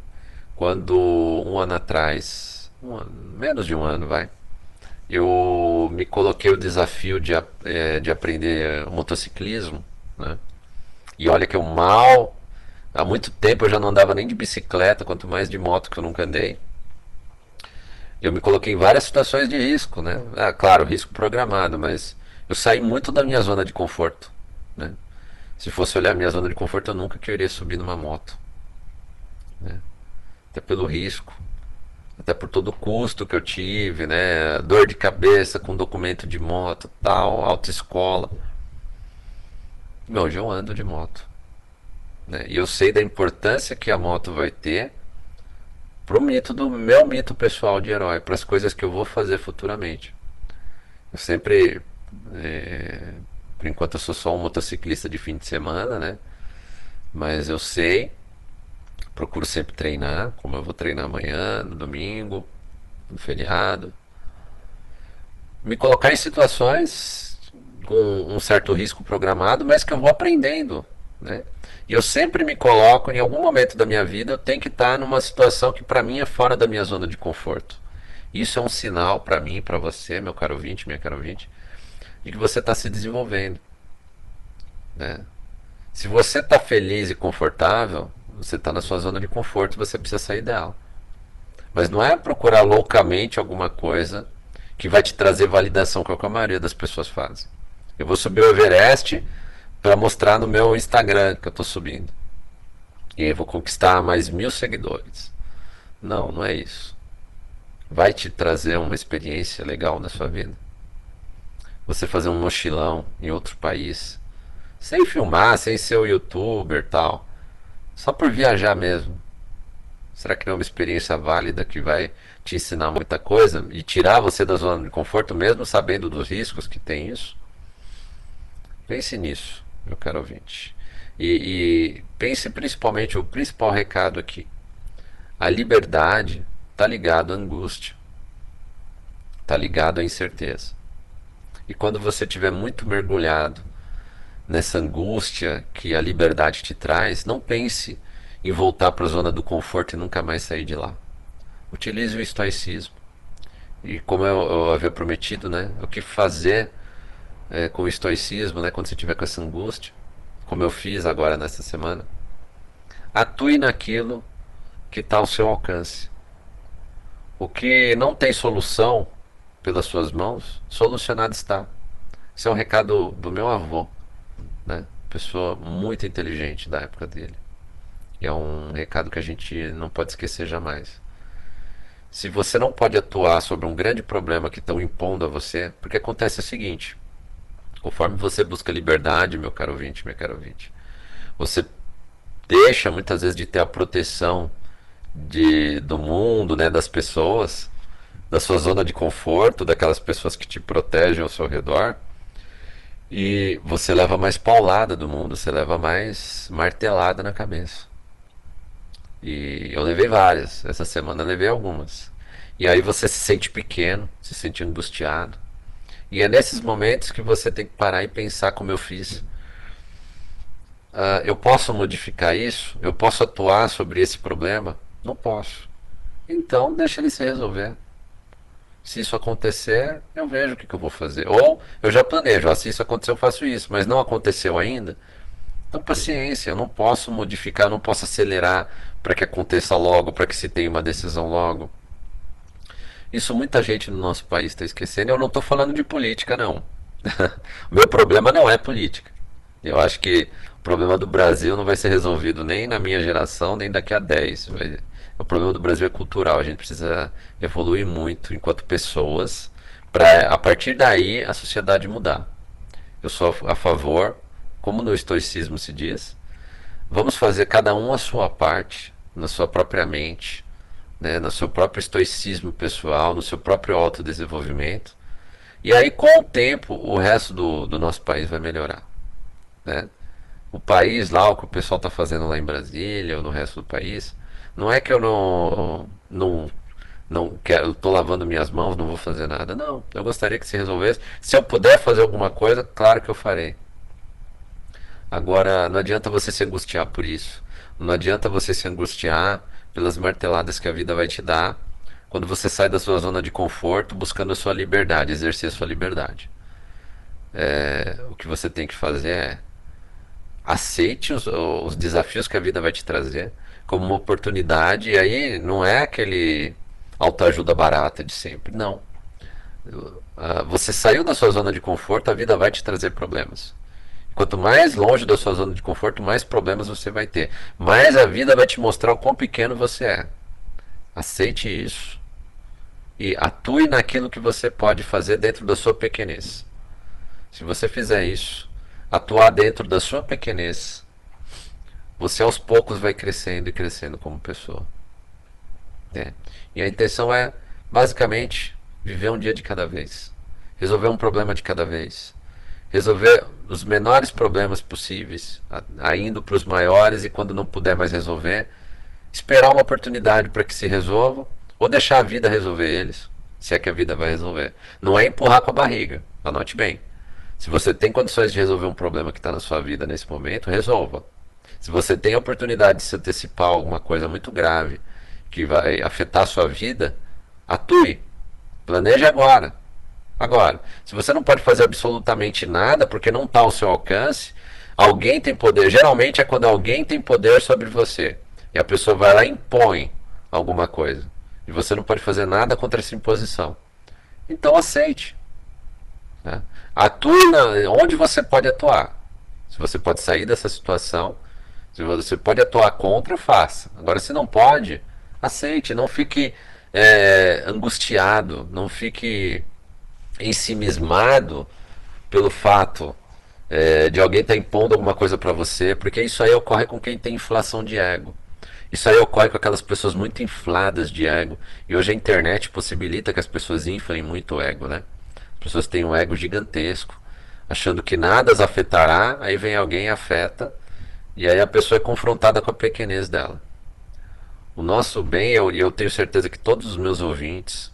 Quando um ano atrás, um ano, menos de um ano, vai, eu me coloquei o desafio de, é, de aprender motociclismo, né? E olha que eu mal. Há muito tempo eu já não andava nem de bicicleta, quanto mais de moto que eu nunca andei. Eu me coloquei em várias situações de risco, né? Ah, claro, risco programado, mas eu saí muito da minha zona de conforto, né? Se fosse olhar a minha zona de conforto, eu nunca queria subir numa moto. Né? Até pelo risco, até por todo o custo que eu tive, né? Dor de cabeça com documento de moto, tal, autoescola. Hoje eu ando de moto. Né? E eu sei da importância que a moto vai ter pro mito do meu mito pessoal de herói, para as coisas que eu vou fazer futuramente. Eu sempre, é, por enquanto eu sou só um motociclista de fim de semana, né? Mas eu sei, procuro sempre treinar, como eu vou treinar amanhã, no domingo, no feriado. Me colocar em situações com um certo risco programado, mas que eu vou aprendendo. Né? E eu sempre me coloco, em algum momento da minha vida, eu tenho que estar numa situação que para mim é fora da minha zona de conforto. Isso é um sinal para mim, para você, meu caro ouvinte, minha caro ouvinte, de que você está se desenvolvendo. Né? Se você está feliz e confortável, você está na sua zona de conforto, você precisa sair dela. Mas não é procurar loucamente alguma coisa que vai te trazer validação, que é o que a maioria das pessoas fazem. Eu vou subir o Everest para mostrar no meu Instagram que eu estou subindo. E eu vou conquistar mais mil seguidores. Não, não é isso. Vai te trazer uma experiência legal na sua vida. Você fazer um mochilão em outro país, Sem filmar, sem ser o youtuber tal. Só por viajar mesmo. Será que não é uma experiência válida que vai te ensinar muita coisa e tirar você da zona de conforto mesmo sabendo dos riscos que tem isso? Pense nisso, meu caro ouvinte. E, e pense principalmente o principal recado aqui. A liberdade está ligado à angústia. Está ligado à incerteza. E quando você estiver muito mergulhado nessa angústia que a liberdade te traz, não pense em voltar para a zona do conforto e nunca mais sair de lá. Utilize o estoicismo. E como eu, eu havia prometido, né, o que fazer é, com o estoicismo, né, quando você tiver com essa angústia, como eu fiz agora nessa semana, atue naquilo que está ao seu alcance. O que não tem solução pelas suas mãos, solucionado está. Esse é um recado do meu avô, né? Pessoa muito inteligente da época dele. E é um recado que a gente não pode esquecer jamais. Se você não pode atuar sobre um grande problema que estão impondo a você, porque acontece o seguinte: conforme você busca liberdade, meu caro ouvinte, minha caro ouvinte, você deixa muitas vezes de ter a proteção de, do mundo, né, das pessoas, da sua zona de conforto, daquelas pessoas que te protegem ao seu redor. E você leva mais paulada do mundo, você leva mais martelada na cabeça. E eu levei várias, essa semana levei algumas. E aí você se sente pequeno, se sente angustiado. E é nesses momentos que você tem que parar e pensar como eu fiz. Uh, eu posso modificar isso? Eu posso atuar sobre esse problema? Não posso. Então deixa ele se resolver. Se isso acontecer, eu vejo o que, que eu vou fazer. Ou eu já planejo, ah, se isso acontecer, eu faço isso, mas não aconteceu ainda. Então, paciência, eu não posso modificar, não posso acelerar para que aconteça logo, para que se tenha uma decisão logo. Isso muita gente no nosso país está esquecendo. Eu não estou falando de política, não. o meu problema não é política. Eu acho que o problema do Brasil não vai ser resolvido nem na minha geração, nem daqui a 10. Vai o problema do Brasil é cultural. A gente precisa evoluir muito enquanto pessoas para a partir daí a sociedade mudar. Eu sou a favor, como no estoicismo se diz, vamos fazer cada um a sua parte, na sua própria mente, né, no seu próprio estoicismo pessoal, no seu próprio autodesenvolvimento. E aí, com o tempo, o resto do, do nosso país vai melhorar. Né? O país lá, o que o pessoal está fazendo lá em Brasília ou no resto do país, não é que eu não não não quero, estou lavando minhas mãos, não vou fazer nada. Não, eu gostaria que se resolvesse. Se eu puder fazer alguma coisa, claro que eu farei. Agora, não adianta você se angustiar por isso. Não adianta você se angustiar pelas marteladas que a vida vai te dar quando você sai da sua zona de conforto buscando a sua liberdade, exercer a sua liberdade. É, o que você tem que fazer é aceite os, os desafios que a vida vai te trazer como uma oportunidade, e aí não é aquele autoajuda barata de sempre, não. Ah, você saiu da sua zona de conforto, a vida vai te trazer problemas. Quanto mais longe da sua zona de conforto, mais problemas você vai ter. Mais a vida vai te mostrar o quão pequeno você é. Aceite isso. E atue naquilo que você pode fazer dentro da sua pequenez. Se você fizer isso, atuar dentro da sua pequenez, você aos poucos vai crescendo e crescendo como pessoa. É. E a intenção é, basicamente, viver um dia de cada vez. Resolver um problema de cada vez. Resolver os menores problemas possíveis, indo para os maiores e quando não puder mais resolver, esperar uma oportunidade para que se resolvam ou deixar a vida resolver eles, se é que a vida vai resolver. Não é empurrar com a barriga, anote bem. Se você tem condições de resolver um problema que está na sua vida nesse momento, resolva. Se você tem a oportunidade de se antecipar alguma coisa muito grave que vai afetar a sua vida, atue. Planeje agora. Agora, se você não pode fazer absolutamente nada porque não está ao seu alcance, alguém tem poder. Geralmente é quando alguém tem poder sobre você. E a pessoa vai lá e impõe alguma coisa. E você não pode fazer nada contra essa imposição. Então aceite. Né? Atue na, onde você pode atuar. Se você pode sair dessa situação, se você pode atuar contra, faça. Agora, se não pode, aceite. Não fique é, angustiado, não fique ensimismado pelo fato é, de alguém estar tá impondo alguma coisa para você, porque isso aí ocorre com quem tem inflação de ego. Isso aí ocorre com aquelas pessoas muito infladas de ego. E hoje a internet possibilita que as pessoas inflem muito o ego, né? As pessoas têm um ego gigantesco, achando que nada as afetará, aí vem alguém e afeta, e aí a pessoa é confrontada com a pequenez dela. O nosso bem, eu, eu tenho certeza que todos os meus ouvintes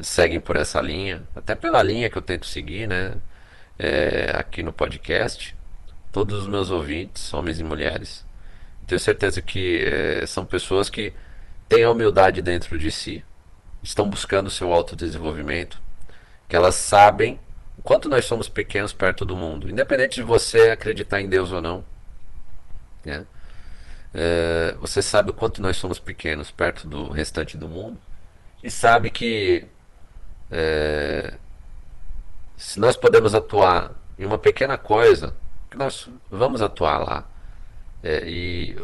seguem por essa linha, até pela linha que eu tento seguir, né? É, aqui no podcast. Todos os meus ouvintes, homens e mulheres, tenho certeza que é, são pessoas que têm a humildade dentro de si, estão buscando o seu autodesenvolvimento, que elas sabem o quanto nós somos pequenos perto do mundo, independente de você acreditar em Deus ou não. Né? É, você sabe o quanto nós somos pequenos perto do restante do mundo e sabe que é, se nós podemos atuar em uma pequena coisa, nós vamos atuar lá. É, e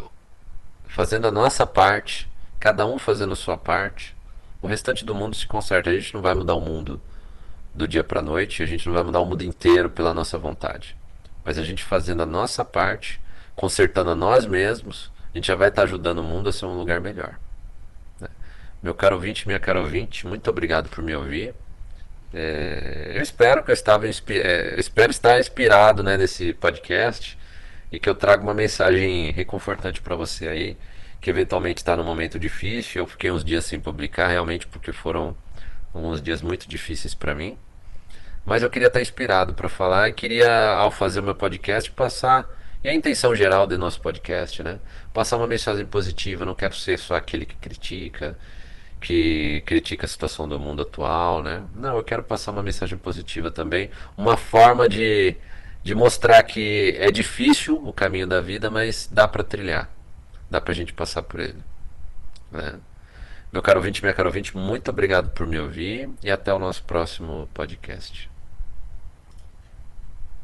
fazendo a nossa parte, cada um fazendo a sua parte, o restante do mundo se conserta. A gente não vai mudar o mundo do dia para a noite, a gente não vai mudar o mundo inteiro pela nossa vontade. Mas a gente fazendo a nossa parte, consertando a nós mesmos, a gente já vai estar ajudando o mundo a ser um lugar melhor. Meu caro ouvinte, minha cara ouvinte, muito obrigado por me ouvir. É, eu espero que eu estava é, espero estar inspirado né, nesse podcast e que eu traga uma mensagem reconfortante para você aí, que eventualmente está num momento difícil. Eu fiquei uns dias sem publicar, realmente, porque foram uns dias muito difíceis para mim. Mas eu queria estar inspirado para falar e queria, ao fazer o meu podcast, passar e a intenção geral do nosso podcast, né? Passar uma mensagem positiva. Não quero ser só aquele que critica, que critica a situação do mundo atual, né? Não, eu quero passar uma mensagem positiva também. Uma forma de, de mostrar que é difícil o caminho da vida, mas dá para trilhar. Dá pra gente passar por ele. Né? Meu caro ouvinte, minha caro ouvinte, muito obrigado por me ouvir e até o nosso próximo podcast.